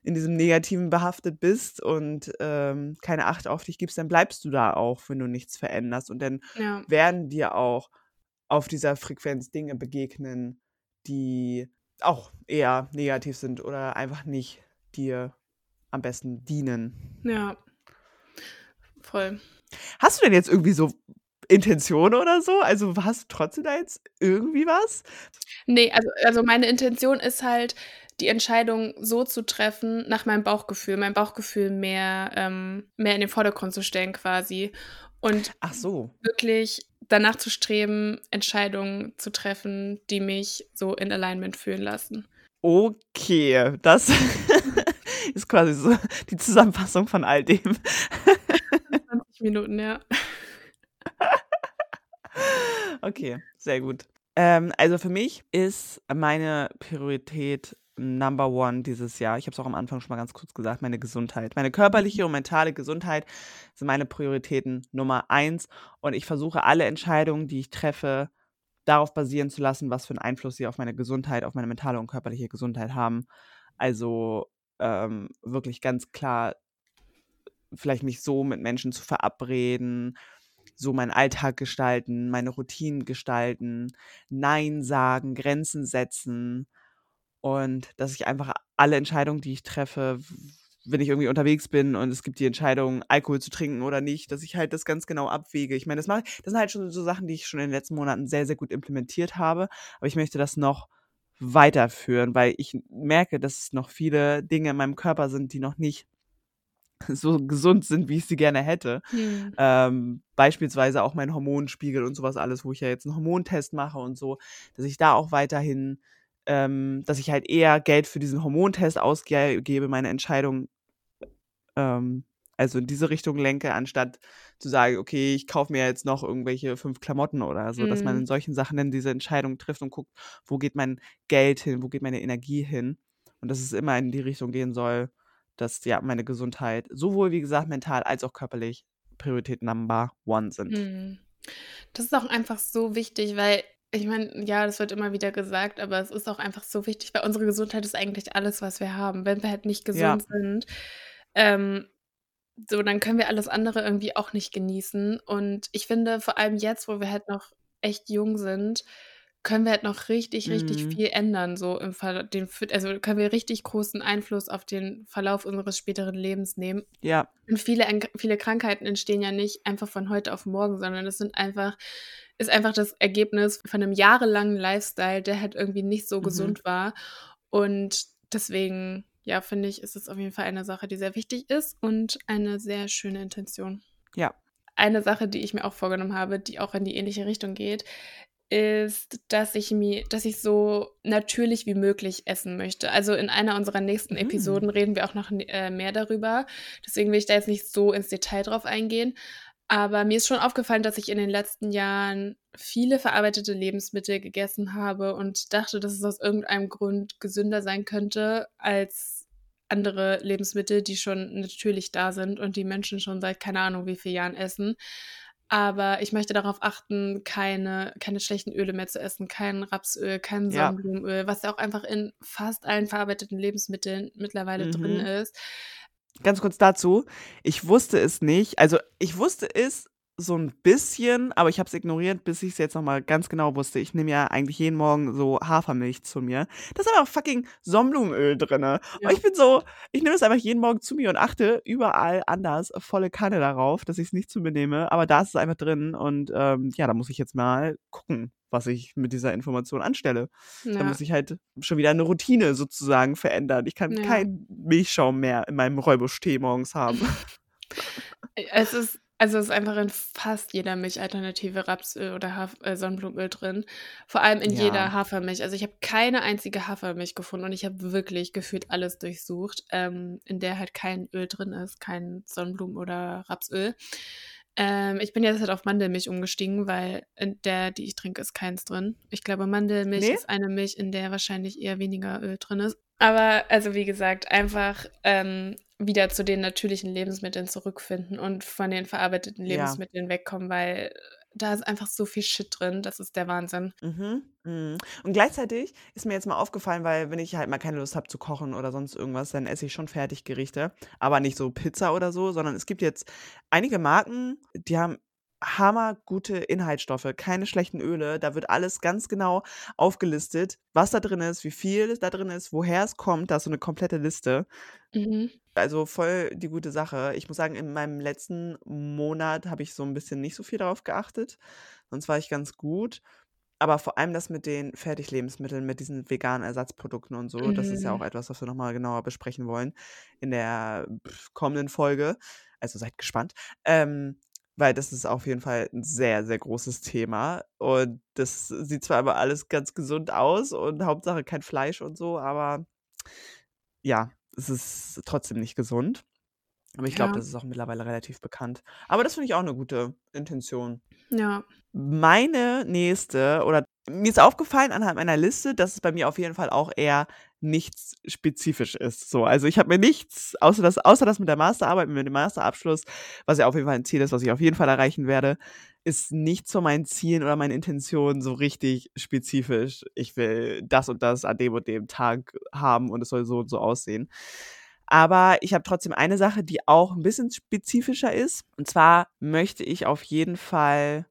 in diesem Negativen behaftet bist und ähm, keine Acht auf dich gibst, dann bleibst du da auch, wenn du nichts veränderst. Und dann ja. werden dir auch auf dieser Frequenz Dinge begegnen, die auch eher negativ sind oder einfach nicht dir am besten dienen. Ja, voll. Hast du denn jetzt irgendwie so Intention oder so? Also hast du trotzdem da jetzt irgendwie was? Nee, also, also meine Intention ist halt, die Entscheidung so zu treffen nach meinem Bauchgefühl, mein Bauchgefühl mehr, ähm, mehr in den Vordergrund zu stellen quasi. Und Ach so. wirklich danach zu streben, Entscheidungen zu treffen, die mich so in Alignment fühlen lassen. Okay, das ist quasi so die Zusammenfassung von all dem. 20 Minuten, ja. Okay, sehr gut. Ähm, also für mich ist meine Priorität Number One dieses Jahr. Ich habe es auch am Anfang schon mal ganz kurz gesagt, meine Gesundheit. Meine körperliche und mentale Gesundheit sind meine Prioritäten Nummer eins. Und ich versuche alle Entscheidungen, die ich treffe, darauf basieren zu lassen, was für einen Einfluss sie auf meine Gesundheit, auf meine mentale und körperliche Gesundheit haben. Also ähm, wirklich ganz klar, vielleicht mich so mit Menschen zu verabreden, so meinen Alltag gestalten, meine Routinen gestalten, Nein sagen, Grenzen setzen und dass ich einfach alle Entscheidungen, die ich treffe, wenn ich irgendwie unterwegs bin und es gibt die Entscheidung, Alkohol zu trinken oder nicht, dass ich halt das ganz genau abwäge. Ich meine, das, das sind halt schon so Sachen, die ich schon in den letzten Monaten sehr, sehr gut implementiert habe, aber ich möchte das noch weiterführen, weil ich merke, dass es noch viele Dinge in meinem Körper sind, die noch nicht so gesund sind, wie ich sie gerne hätte. Hm. Ähm, beispielsweise auch mein Hormonspiegel und sowas alles, wo ich ja jetzt einen Hormontest mache und so, dass ich da auch weiterhin, ähm, dass ich halt eher Geld für diesen Hormontest ausgebe, meine Entscheidung ähm, also in diese Richtung lenke, anstatt zu sagen, okay, ich kaufe mir jetzt noch irgendwelche fünf Klamotten oder so, mhm. dass man in mhm. solchen Sachen dann diese Entscheidung trifft und guckt, wo geht mein Geld hin, wo geht meine Energie hin und dass es immer in die Richtung gehen soll, dass ja meine Gesundheit sowohl wie gesagt mental als auch körperlich Priorität Number One sind. Mhm. Das ist auch einfach so wichtig, weil ich meine, ja, das wird immer wieder gesagt, aber es ist auch einfach so wichtig, weil unsere Gesundheit ist eigentlich alles, was wir haben. Wenn wir halt nicht gesund ja. sind, ähm, so, dann können wir alles andere irgendwie auch nicht genießen. Und ich finde, vor allem jetzt, wo wir halt noch echt jung sind, können wir halt noch richtig, richtig mhm. viel ändern, so im Fall, den, also können wir richtig großen Einfluss auf den Verlauf unseres späteren Lebens nehmen. Ja. Und viele, viele Krankheiten entstehen ja nicht einfach von heute auf morgen, sondern es sind einfach, ist einfach das Ergebnis von einem jahrelangen Lifestyle, der halt irgendwie nicht so mhm. gesund war. Und deswegen, ja, finde ich, ist es auf jeden Fall eine Sache, die sehr wichtig ist und eine sehr schöne Intention. Ja. Eine Sache, die ich mir auch vorgenommen habe, die auch in die ähnliche Richtung geht, ist, dass ich mir, dass ich so natürlich wie möglich essen möchte. Also in einer unserer nächsten Episoden mm. reden wir auch noch äh, mehr darüber. Deswegen will ich da jetzt nicht so ins Detail drauf eingehen. Aber mir ist schon aufgefallen, dass ich in den letzten Jahren viele verarbeitete Lebensmittel gegessen habe und dachte, dass es aus irgendeinem Grund gesünder sein könnte als andere Lebensmittel, die schon natürlich da sind und die Menschen schon seit keine Ahnung wie vielen Jahren essen. Aber ich möchte darauf achten, keine, keine schlechten Öle mehr zu essen, kein Rapsöl, kein ja. Sonnenblumenöl, was ja auch einfach in fast allen verarbeiteten Lebensmitteln mittlerweile mhm. drin ist. Ganz kurz dazu, ich wusste es nicht, also ich wusste es, so ein bisschen, aber ich habe es ignoriert, bis ich es jetzt nochmal ganz genau wusste. Ich nehme ja eigentlich jeden Morgen so Hafermilch zu mir. Da ist aber fucking Sonnenblumenöl drin. Ja. Und ich bin so, ich nehme es einfach jeden Morgen zu mir und achte überall anders volle Kanne darauf, dass ich es nicht zu mir nehme. Aber da ist es einfach drin und ähm, ja, da muss ich jetzt mal gucken, was ich mit dieser Information anstelle. Ja. Da muss ich halt schon wieder eine Routine sozusagen verändern. Ich kann ja. keinen Milchschaum mehr in meinem Räubusch-Tee morgens haben. Es ist Also es ist einfach in fast jeder Milchalternative Rapsöl oder Haf äh, Sonnenblumenöl drin. Vor allem in jeder Ja. Hafermilch. Also ich habe keine einzige Hafermilch gefunden und ich habe wirklich gefühlt alles durchsucht, ähm, in der halt kein Öl drin ist, kein Sonnenblumen- oder Rapsöl. Ähm, ich bin jetzt halt auf Mandelmilch umgestiegen, weil in der, die ich trinke, ist keins drin. Ich glaube, Mandelmilch Nee? ist eine Milch, in der wahrscheinlich eher weniger Öl drin ist. Aber also wie gesagt, einfach ähm, wieder zu den natürlichen Lebensmitteln zurückfinden und von den verarbeiteten Ja. Lebensmitteln wegkommen, weil da ist einfach so viel Shit drin. Das ist der Wahnsinn. Mhm, mhm. Und gleichzeitig ist mir jetzt mal aufgefallen, weil wenn ich halt mal keine Lust habe zu kochen oder sonst irgendwas, dann esse ich schon Fertiggerichte, aber nicht so Pizza oder so, sondern es gibt jetzt einige Marken, die haben hammergute Inhaltsstoffe, keine schlechten Öle. Da wird alles ganz genau aufgelistet, was da drin ist, wie viel da drin ist, woher es kommt. Da ist so eine komplette Liste. Mhm. Also voll die gute Sache. Ich muss sagen, in meinem letzten Monat habe ich so ein bisschen nicht so viel darauf geachtet. Sonst war ich ganz gut. Aber vor allem das mit den Fertiglebensmitteln, mit diesen veganen Ersatzprodukten und so, das ist ja auch Mhm. etwas, was wir nochmal genauer besprechen wollen in der kommenden Folge. Also seid gespannt. Ähm, weil das ist auf jeden Fall ein sehr, sehr großes Thema. Und das sieht zwar immer alles ganz gesund aus und Hauptsache kein Fleisch und so, aber ja, es ist trotzdem nicht gesund. Aber ich glaube, Ja, das ist auch mittlerweile relativ bekannt. Aber das finde ich auch eine gute Intention. ja. Meine nächste oder mir ist aufgefallen anhand meiner Liste, dass es bei mir auf jeden Fall auch eher nichts spezifisch ist. So, also ich habe mir nichts, außer das, außer das mit der Masterarbeit, mit dem Masterabschluss, was ja auf jeden Fall ein Ziel ist, was ich auf jeden Fall erreichen werde, ist nicht so mein Ziel oder meine Intention so richtig spezifisch. Ich will das und das an dem und dem Tag haben und es soll so und so aussehen. Aber ich habe trotzdem eine Sache, die auch ein bisschen spezifischer ist. Und zwar möchte ich auf jeden Fall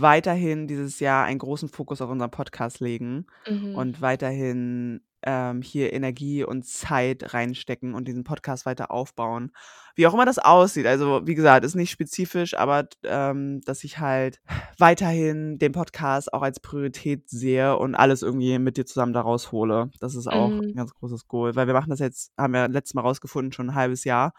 weiterhin dieses Jahr einen großen Fokus auf unseren Podcast legen Mhm. und weiterhin ähm, hier Energie und Zeit reinstecken und diesen Podcast weiter aufbauen. Wie auch immer das aussieht. Also, wie gesagt, ist nicht spezifisch, aber ähm, dass ich halt weiterhin den Podcast auch als Priorität sehe und alles irgendwie mit dir zusammen da raushole. Das ist auch ein Mhm. ganz großes Goal, weil wir machen das jetzt, haben wir letztes Mal rausgefunden, schon ein halbes Jahr.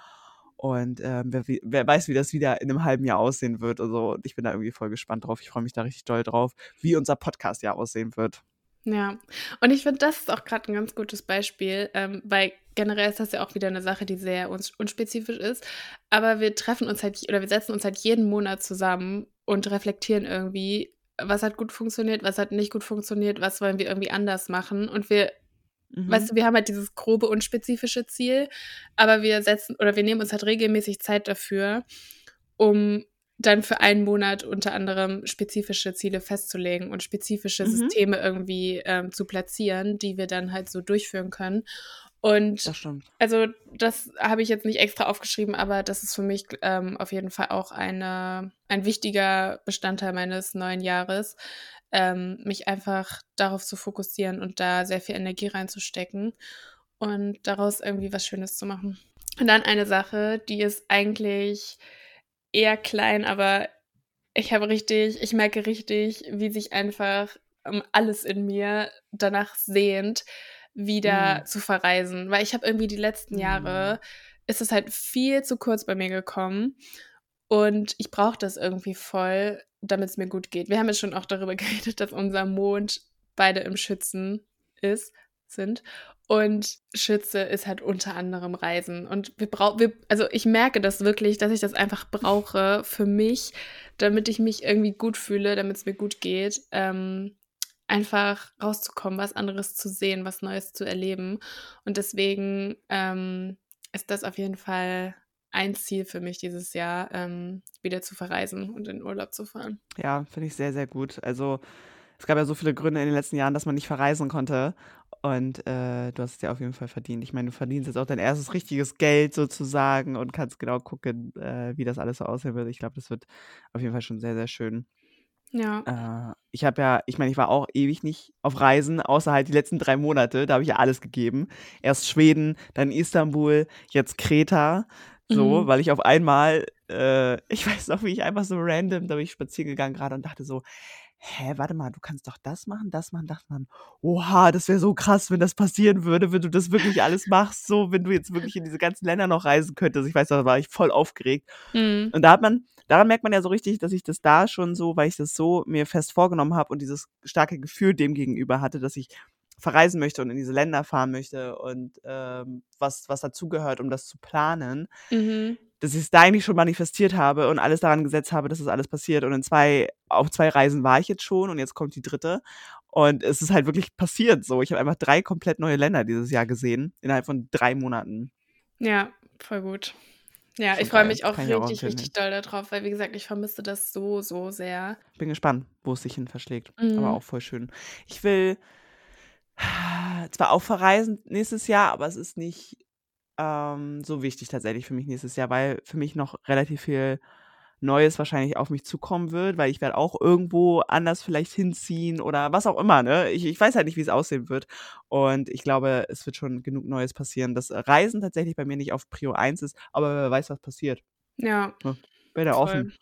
Und ähm, wer, wer weiß, wie das wieder in einem halben Jahr aussehen wird. Also ich bin da irgendwie voll gespannt drauf. Ich freue mich da richtig doll drauf, wie unser Podcast ja aussehen wird. Ja, und ich finde, das ist auch gerade ein ganz gutes Beispiel, ähm, weil generell ist das ja auch wieder eine Sache, die sehr uns unspezifisch ist. Aber wir treffen uns halt oder wir setzen uns halt jeden Monat zusammen und reflektieren irgendwie, was hat gut funktioniert, was hat nicht gut funktioniert, was wollen wir irgendwie anders machen. Und wir, weißt Mhm. du, wir haben halt dieses grobe, unspezifische Ziel, aber wir setzen oder wir nehmen uns halt regelmäßig Zeit dafür, um dann für einen Monat unter anderem spezifische Ziele festzulegen und spezifische Mhm. Systeme irgendwie ähm, zu platzieren, die wir dann halt so durchführen können. Und Das stimmt. also das habe ich jetzt nicht extra aufgeschrieben, aber das ist für mich ähm, auf jeden Fall auch eine, ein wichtiger Bestandteil meines neuen Jahres, ähm, mich einfach darauf zu fokussieren und da sehr viel Energie reinzustecken und daraus irgendwie was Schönes zu machen. Und dann eine Sache, die ist eigentlich eher klein, aber ich habe richtig, ich merke richtig, wie sich einfach ähm, alles in mir danach sehnt, wieder Mhm. zu verreisen. Weil ich habe irgendwie die letzten Mhm. Jahre, ist es halt viel zu kurz bei mir gekommen. Und ich brauche das irgendwie voll, damit es mir gut geht. Wir haben ja schon auch darüber geredet, dass unser Mond beide im Schützen ist, sind. Und Schütze ist halt unter anderem Reisen. Und wir brauchen, wir, also ich merke das wirklich, dass ich das einfach brauche für mich, damit ich mich irgendwie gut fühle, damit es mir gut geht. Ähm, einfach rauszukommen, was anderes zu sehen, was Neues zu erleben. Und deswegen ähm, ist das auf jeden Fall ein Ziel für mich dieses Jahr, ähm, wieder zu verreisen und in Urlaub zu fahren. Ja, finde ich sehr, sehr gut. Also es gab ja so viele Gründe in den letzten Jahren, dass man nicht verreisen konnte. Und äh, du hast es dir auf jeden Fall verdient. Ich meine, du verdienst jetzt auch dein erstes richtiges Geld sozusagen und kannst genau gucken, äh, wie das alles so aussehen wird. Ich glaube, das wird auf jeden Fall schon sehr, sehr schön. Ja. Äh, ich habe ja, ich meine, ich war auch ewig nicht auf Reisen, außer halt die letzten drei Monate. Da habe ich ja alles gegeben. Erst Schweden, dann Istanbul, jetzt Kreta. So, Mhm. weil ich auf einmal, äh, ich weiß noch, wie ich einfach so random, da bin ich spazieren gegangen gerade und dachte so, hä, warte mal, du kannst doch das machen, das machen, das machen. Oha, das wäre so krass, wenn das passieren würde, wenn du das wirklich alles machst, so, wenn du jetzt wirklich in diese ganzen Länder noch reisen könntest. Ich weiß, da war ich voll aufgeregt. Mhm. Und da hat man daran merkt man ja so richtig, dass ich das da schon so, weil ich das so mir fest vorgenommen habe und dieses starke Gefühl dem gegenüber hatte, dass ich verreisen möchte und in diese Länder fahren möchte und ähm, was, was dazugehört, um das zu planen, Mhm. dass ich es da eigentlich schon manifestiert habe und alles daran gesetzt habe, dass das alles passiert. Und in zwei, auf zwei Reisen war ich jetzt schon und jetzt kommt die dritte. Und es ist halt wirklich passiert so. Ich habe einfach drei komplett neue Länder dieses Jahr gesehen, innerhalb von drei Monaten. Ja, voll gut. Ja, Schon ich freue mich auch richtig, richtig doll darauf, weil wie gesagt, ich vermisse das so, so sehr. Bin gespannt, wo es sich hin verschlägt. Mhm. Aber auch voll schön. Ich will zwar auch verreisen nächstes Jahr, aber es ist nicht ähm, so wichtig tatsächlich für mich nächstes Jahr, weil für mich noch relativ viel Neues wahrscheinlich auf mich zukommen wird, weil ich werde auch irgendwo anders vielleicht hinziehen oder was auch immer, ne? Ich, ich weiß halt nicht, wie es aussehen wird. Und ich glaube, es wird schon genug Neues passieren, dass Reisen tatsächlich bei mir nicht auf Prio 1 ist, aber wer weiß, was passiert. Ja, Bin da voll. offen.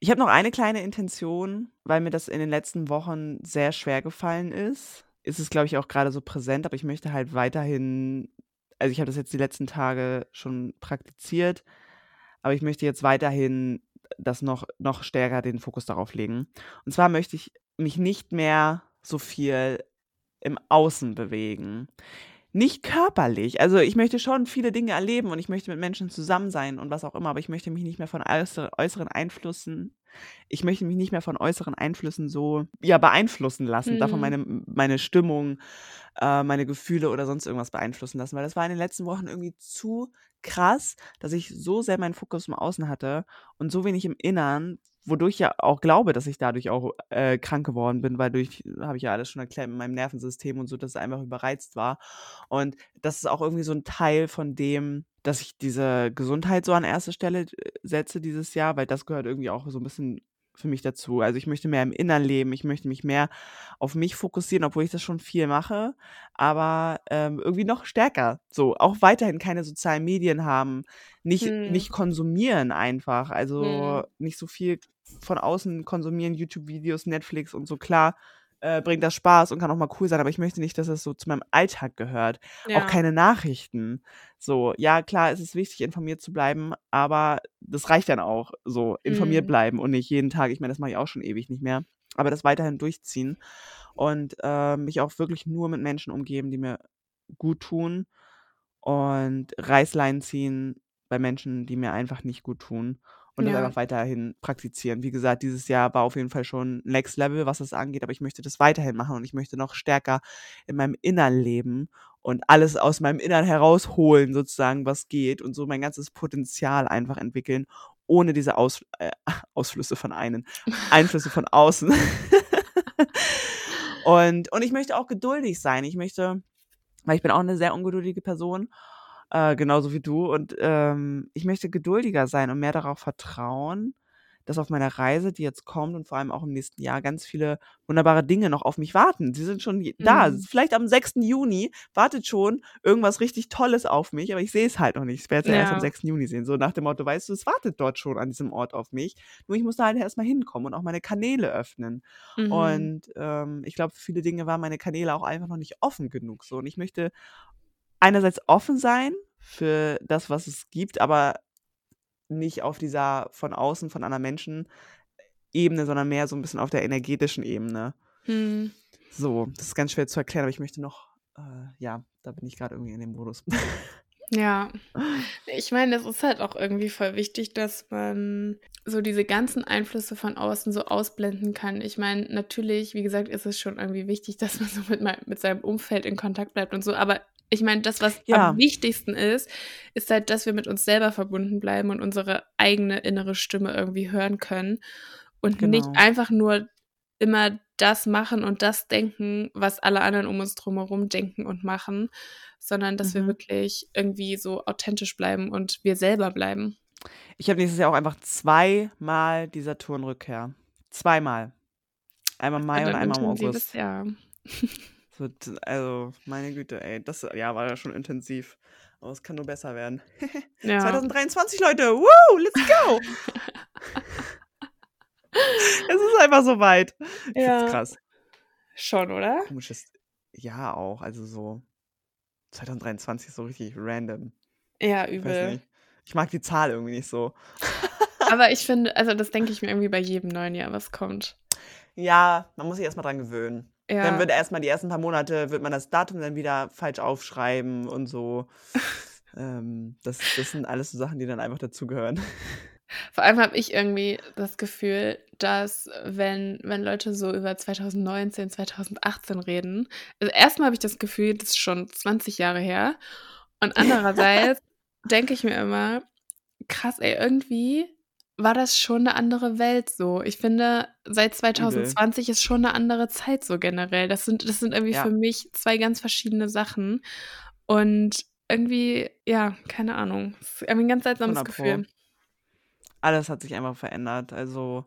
Ich habe noch eine kleine Intention, weil mir das in den letzten Wochen sehr schwer gefallen ist. Ist es, glaube ich, auch gerade so präsent, aber ich möchte halt weiterhin, also ich habe das jetzt die letzten Tage schon praktiziert, aber ich möchte jetzt weiterhin das noch, noch stärker den Fokus darauf legen. Und zwar möchte ich mich nicht mehr so viel im Außen bewegen. Nicht körperlich. Also ich möchte schon viele Dinge erleben und ich möchte mit Menschen zusammen sein und was auch immer, aber ich möchte mich nicht mehr von äußere- äußeren Einflüssen, ich möchte mich nicht mehr von äußeren Einflüssen so ja beeinflussen lassen, davon Mhm. meine, meine Stimmung, äh, meine Gefühle oder sonst irgendwas beeinflussen lassen, weil das war in den letzten Wochen irgendwie zu krass, dass ich so sehr meinen Fokus im Außen hatte und so wenig im Innern, wodurch ich ja auch glaube, dass ich dadurch auch äh, krank geworden bin, weil durch, habe ich ja alles schon erklärt, mit meinem Nervensystem und so, dass es einfach überreizt war. Und das ist auch irgendwie so ein Teil von dem, dass ich diese Gesundheit so an erste Stelle äh, setze dieses Jahr, weil das gehört irgendwie auch so ein bisschen für mich dazu. Also ich möchte mehr im Innern leben, ich möchte mich mehr auf mich fokussieren, obwohl ich das schon viel mache, aber ähm, irgendwie noch stärker. So, auch weiterhin keine sozialen Medien haben, nicht, Hm. nicht konsumieren einfach. Also Hm. nicht so viel von außen konsumieren, YouTube-Videos, Netflix und so. Klar, äh, bringt das Spaß und kann auch mal cool sein, aber ich möchte nicht, dass das so zu meinem Alltag gehört. Auch Ja. keine Nachrichten. So, ja, klar, es ist wichtig, informiert zu bleiben, aber das reicht dann auch. So, informiert Mhm. bleiben und nicht jeden Tag. Ich meine, das mache ich auch schon ewig nicht mehr. Aber das weiterhin durchziehen und äh, mich auch wirklich nur mit Menschen umgeben, die mir gut tun und Reißleinen ziehen bei Menschen, die mir einfach nicht gut tun und das Ja. einfach weiterhin praktizieren. Wie gesagt, dieses Jahr war auf jeden Fall schon Next Level, was das angeht, aber ich möchte das weiterhin machen und ich möchte noch stärker in meinem Innern leben und alles aus meinem Innern herausholen, sozusagen, was geht und so mein ganzes Potenzial einfach entwickeln, ohne diese Aus äh, Ausflüsse von einen, Einflüsse von außen. und, und ich möchte auch geduldig sein. Ich möchte, weil ich bin auch eine sehr ungeduldige Person, äh, genauso wie du. Und ähm, ich möchte geduldiger sein und mehr darauf vertrauen, dass auf meiner Reise, die jetzt kommt und vor allem auch im nächsten Jahr, ganz viele wunderbare Dinge noch auf mich warten. Sie sind schon je- da. Mhm. Vielleicht am 6. Juni wartet schon irgendwas richtig Tolles auf mich, aber ich sehe es halt noch nicht. Ich werde es ja erst am Ja. 6. Juni sehen. So nach dem Motto, weißt du, es wartet dort schon an diesem Ort auf mich. Nur ich muss da halt erstmal hinkommen und auch meine Kanäle öffnen. Mhm. Und ähm, ich glaube, für viele Dinge waren meine Kanäle auch einfach noch nicht offen genug. So. Und ich möchte einerseits offen sein für das, was es gibt, aber nicht auf dieser von außen, von anderen Menschen Ebene, sondern mehr so ein bisschen auf der energetischen Ebene. Hm. So, das ist ganz schwer zu erklären, aber ich möchte noch, äh, ja, da bin ich gerade irgendwie in dem Modus. Ja. Ich meine, es ist halt auch irgendwie voll wichtig, dass man so diese ganzen Einflüsse von außen so ausblenden kann. Ich meine, natürlich, wie gesagt, ist es schon irgendwie wichtig, dass man so mit, mit seinem Umfeld in Kontakt bleibt und so. Aber ich meine, das, was Ja. am wichtigsten ist, ist halt, dass wir mit uns selber verbunden bleiben und unsere eigene innere Stimme irgendwie hören können und nicht Genau. einfach nur immer das machen und das denken, was alle anderen um uns drumherum denken und machen, sondern dass wir Mhm. wirklich irgendwie so authentisch bleiben und wir selber bleiben. Ich habe nächstes Jahr auch einfach zweimal die Saturn-Rückkehr. Zweimal. Einmal im Mai und Ein einmal im August. Jahr. So, d- also, meine Güte, ey, das Jahr war ja schon intensiv. Aber es kann nur besser werden. Ja. 2023, Leute, woo, let's go! es ist einfach so weit. Ich find's Ja. krass. Schon, oder? Komisches Jahr auch, also so 2023 ist so richtig random. Ja, übel. Ich mag die Zahl irgendwie nicht so. Aber ich finde, also das denke ich mir irgendwie bei jedem neuen Jahr, was kommt. Ja, man muss sich erstmal dran gewöhnen. Ja. Dann wird erstmal die ersten paar Monate, wird man das Datum dann wieder falsch aufschreiben und so. ähm, das, das sind alles so Sachen, die dann einfach dazugehören. Vor allem habe ich irgendwie das Gefühl, dass wenn, wenn Leute so über 2019, 2018 reden, also erstmal habe ich das Gefühl, das ist schon 20 Jahre her. Und andererseits denke ich mir immer, krass, ey, irgendwie war das schon eine andere Welt so. Ich finde, seit 2020 ist schon eine andere Zeit so generell. Das sind, das sind irgendwie Ja. für mich zwei ganz verschiedene Sachen. Und irgendwie, ja, keine Ahnung. Es ist irgendwie ein ganz seltsames 100 Pro. Gefühl. Alles hat sich einfach verändert. Also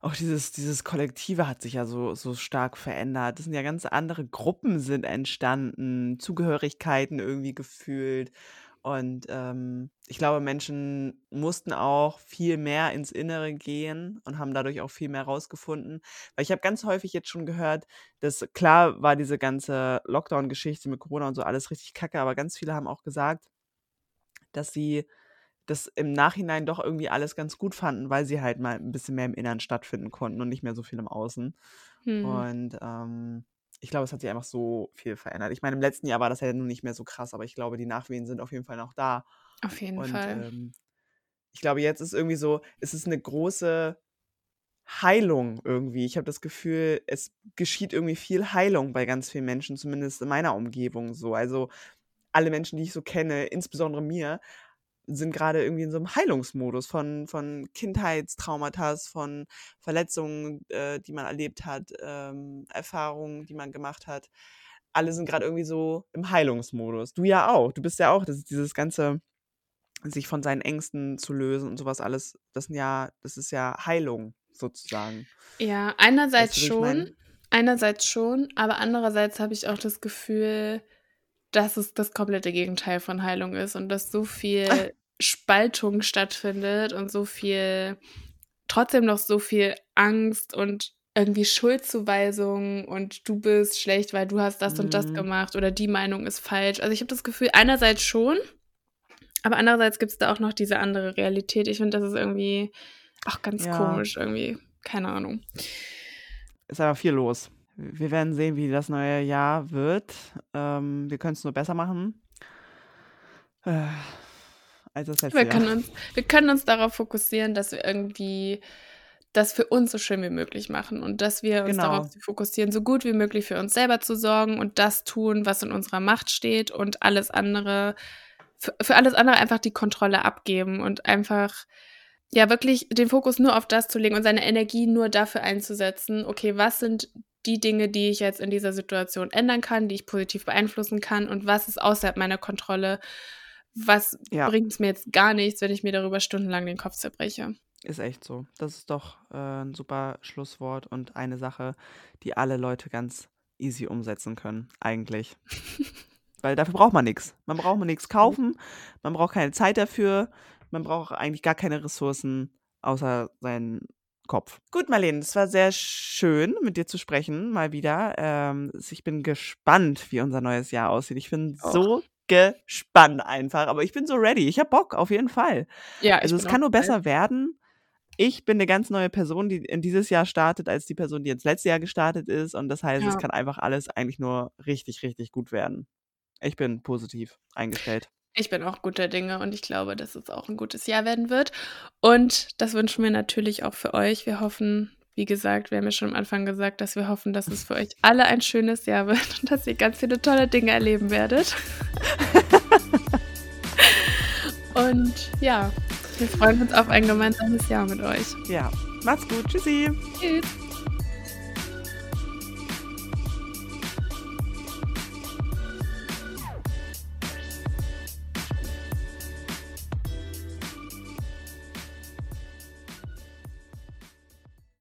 auch dieses, dieses Kollektive hat sich ja so, so stark verändert. Es sind ja ganz andere Gruppen sind entstanden, Zugehörigkeiten irgendwie gefühlt. Und ähm, ich glaube, Menschen mussten auch viel mehr ins Innere gehen und haben dadurch auch viel mehr rausgefunden. Weil ich habe ganz häufig jetzt schon gehört, dass klar war diese ganze Lockdown-Geschichte mit Corona und so alles richtig kacke, aber ganz viele haben auch gesagt, dass sie das im Nachhinein doch irgendwie alles ganz gut fanden, weil sie halt mal ein bisschen mehr im Inneren stattfinden konnten und nicht mehr so viel im Außen. Hm. Und ähm, ich glaube, es hat sich einfach so viel verändert. Ich meine, im letzten Jahr war das ja nun nicht mehr so krass, aber ich glaube, die Nachwehen sind auf jeden Fall noch da. Auf jeden Und Fall. ähm, ich glaube, jetzt ist irgendwie so, es ist eine große Heilung irgendwie. Ich habe das Gefühl, es geschieht irgendwie viel Heilung bei ganz vielen Menschen, zumindest in meiner Umgebung so. Also alle Menschen, die ich so kenne, insbesondere mir, sind gerade irgendwie in so einem Heilungsmodus von, von Kindheitstraumata, von Verletzungen, äh, die man erlebt hat, ähm, Erfahrungen, die man gemacht hat. Alle sind gerade irgendwie so im Heilungsmodus. Du ja auch. Du bist ja auch. Das ist dieses ganze, sich von seinen Ängsten zu lösen und sowas alles. Das sind ja, das ist ja Heilung sozusagen. Ja, Weißt einerseits du, wie ich schon, einerseits schon, aber andererseits habe ich auch das Gefühl, dass es das komplette Gegenteil von Heilung ist und dass so Ah, viel Spaltung stattfindet und so viel, trotzdem noch so viel Angst und irgendwie Schuldzuweisung und du bist schlecht, weil du hast das und das mm, gemacht oder die Meinung ist falsch. Also ich habe das Gefühl, einerseits schon, aber andererseits gibt es da auch noch diese andere Realität. Ich finde, das ist irgendwie auch ganz ja, komisch irgendwie. Keine Ahnung. ist einfach viel los. Wir werden sehen, wie das neue Jahr wird. Ähm, wir können es nur besser machen äh, als das letzte Wir Jahr. können uns, wir können uns darauf fokussieren, dass wir irgendwie das für uns so schön wie möglich machen und dass wir uns darauf Genau. fokussieren, so gut wie möglich für uns selber zu sorgen und das tun, was in unserer Macht steht und alles andere, für, für alles andere einfach die Kontrolle abgeben und einfach ja wirklich den Fokus nur auf das zu legen und seine Energie nur dafür einzusetzen, okay, was sind die Dinge, die ich jetzt in dieser Situation ändern kann, die ich positiv beeinflussen kann und was ist außerhalb meiner Kontrolle, was Ja, bringt es mir jetzt gar nichts, wenn ich mir darüber stundenlang den Kopf zerbreche. ist echt so. Das ist doch äh, ein super Schlusswort und eine Sache, die alle Leute ganz easy umsetzen können, eigentlich. Weil dafür braucht man nichts. Man braucht nichts kaufen, man braucht keine Zeit dafür, man braucht eigentlich gar keine Ressourcen außer seinen Kopf. Gut, Marlene, es war sehr schön, mit dir zu sprechen, mal wieder. Ähm, ich bin gespannt, wie unser neues Jahr aussieht. Ich bin Auch. so gespannt einfach, aber ich bin so ready. Ich habe Bock, auf jeden Fall. Ja, ich Also es kann nur besser werden. Ich bin eine ganz neue Person, die in dieses Jahr startet, als die Person, die ins letzte Jahr gestartet ist. Und das heißt, es Ja. kann einfach alles eigentlich nur richtig, richtig gut werden. Ich bin positiv eingestellt. Ich bin auch guter Dinge und ich glaube, dass es auch ein gutes Jahr werden wird. Und das wünschen wir natürlich auch für euch. Wir hoffen, wie gesagt, wir haben ja schon am Anfang gesagt, dass wir hoffen, dass es für euch alle ein schönes Jahr wird und dass ihr ganz viele tolle Dinge erleben werdet. Und ja, wir freuen uns auf ein gemeinsames Jahr mit euch. Ja, macht's gut. Tschüssi. Tschüss.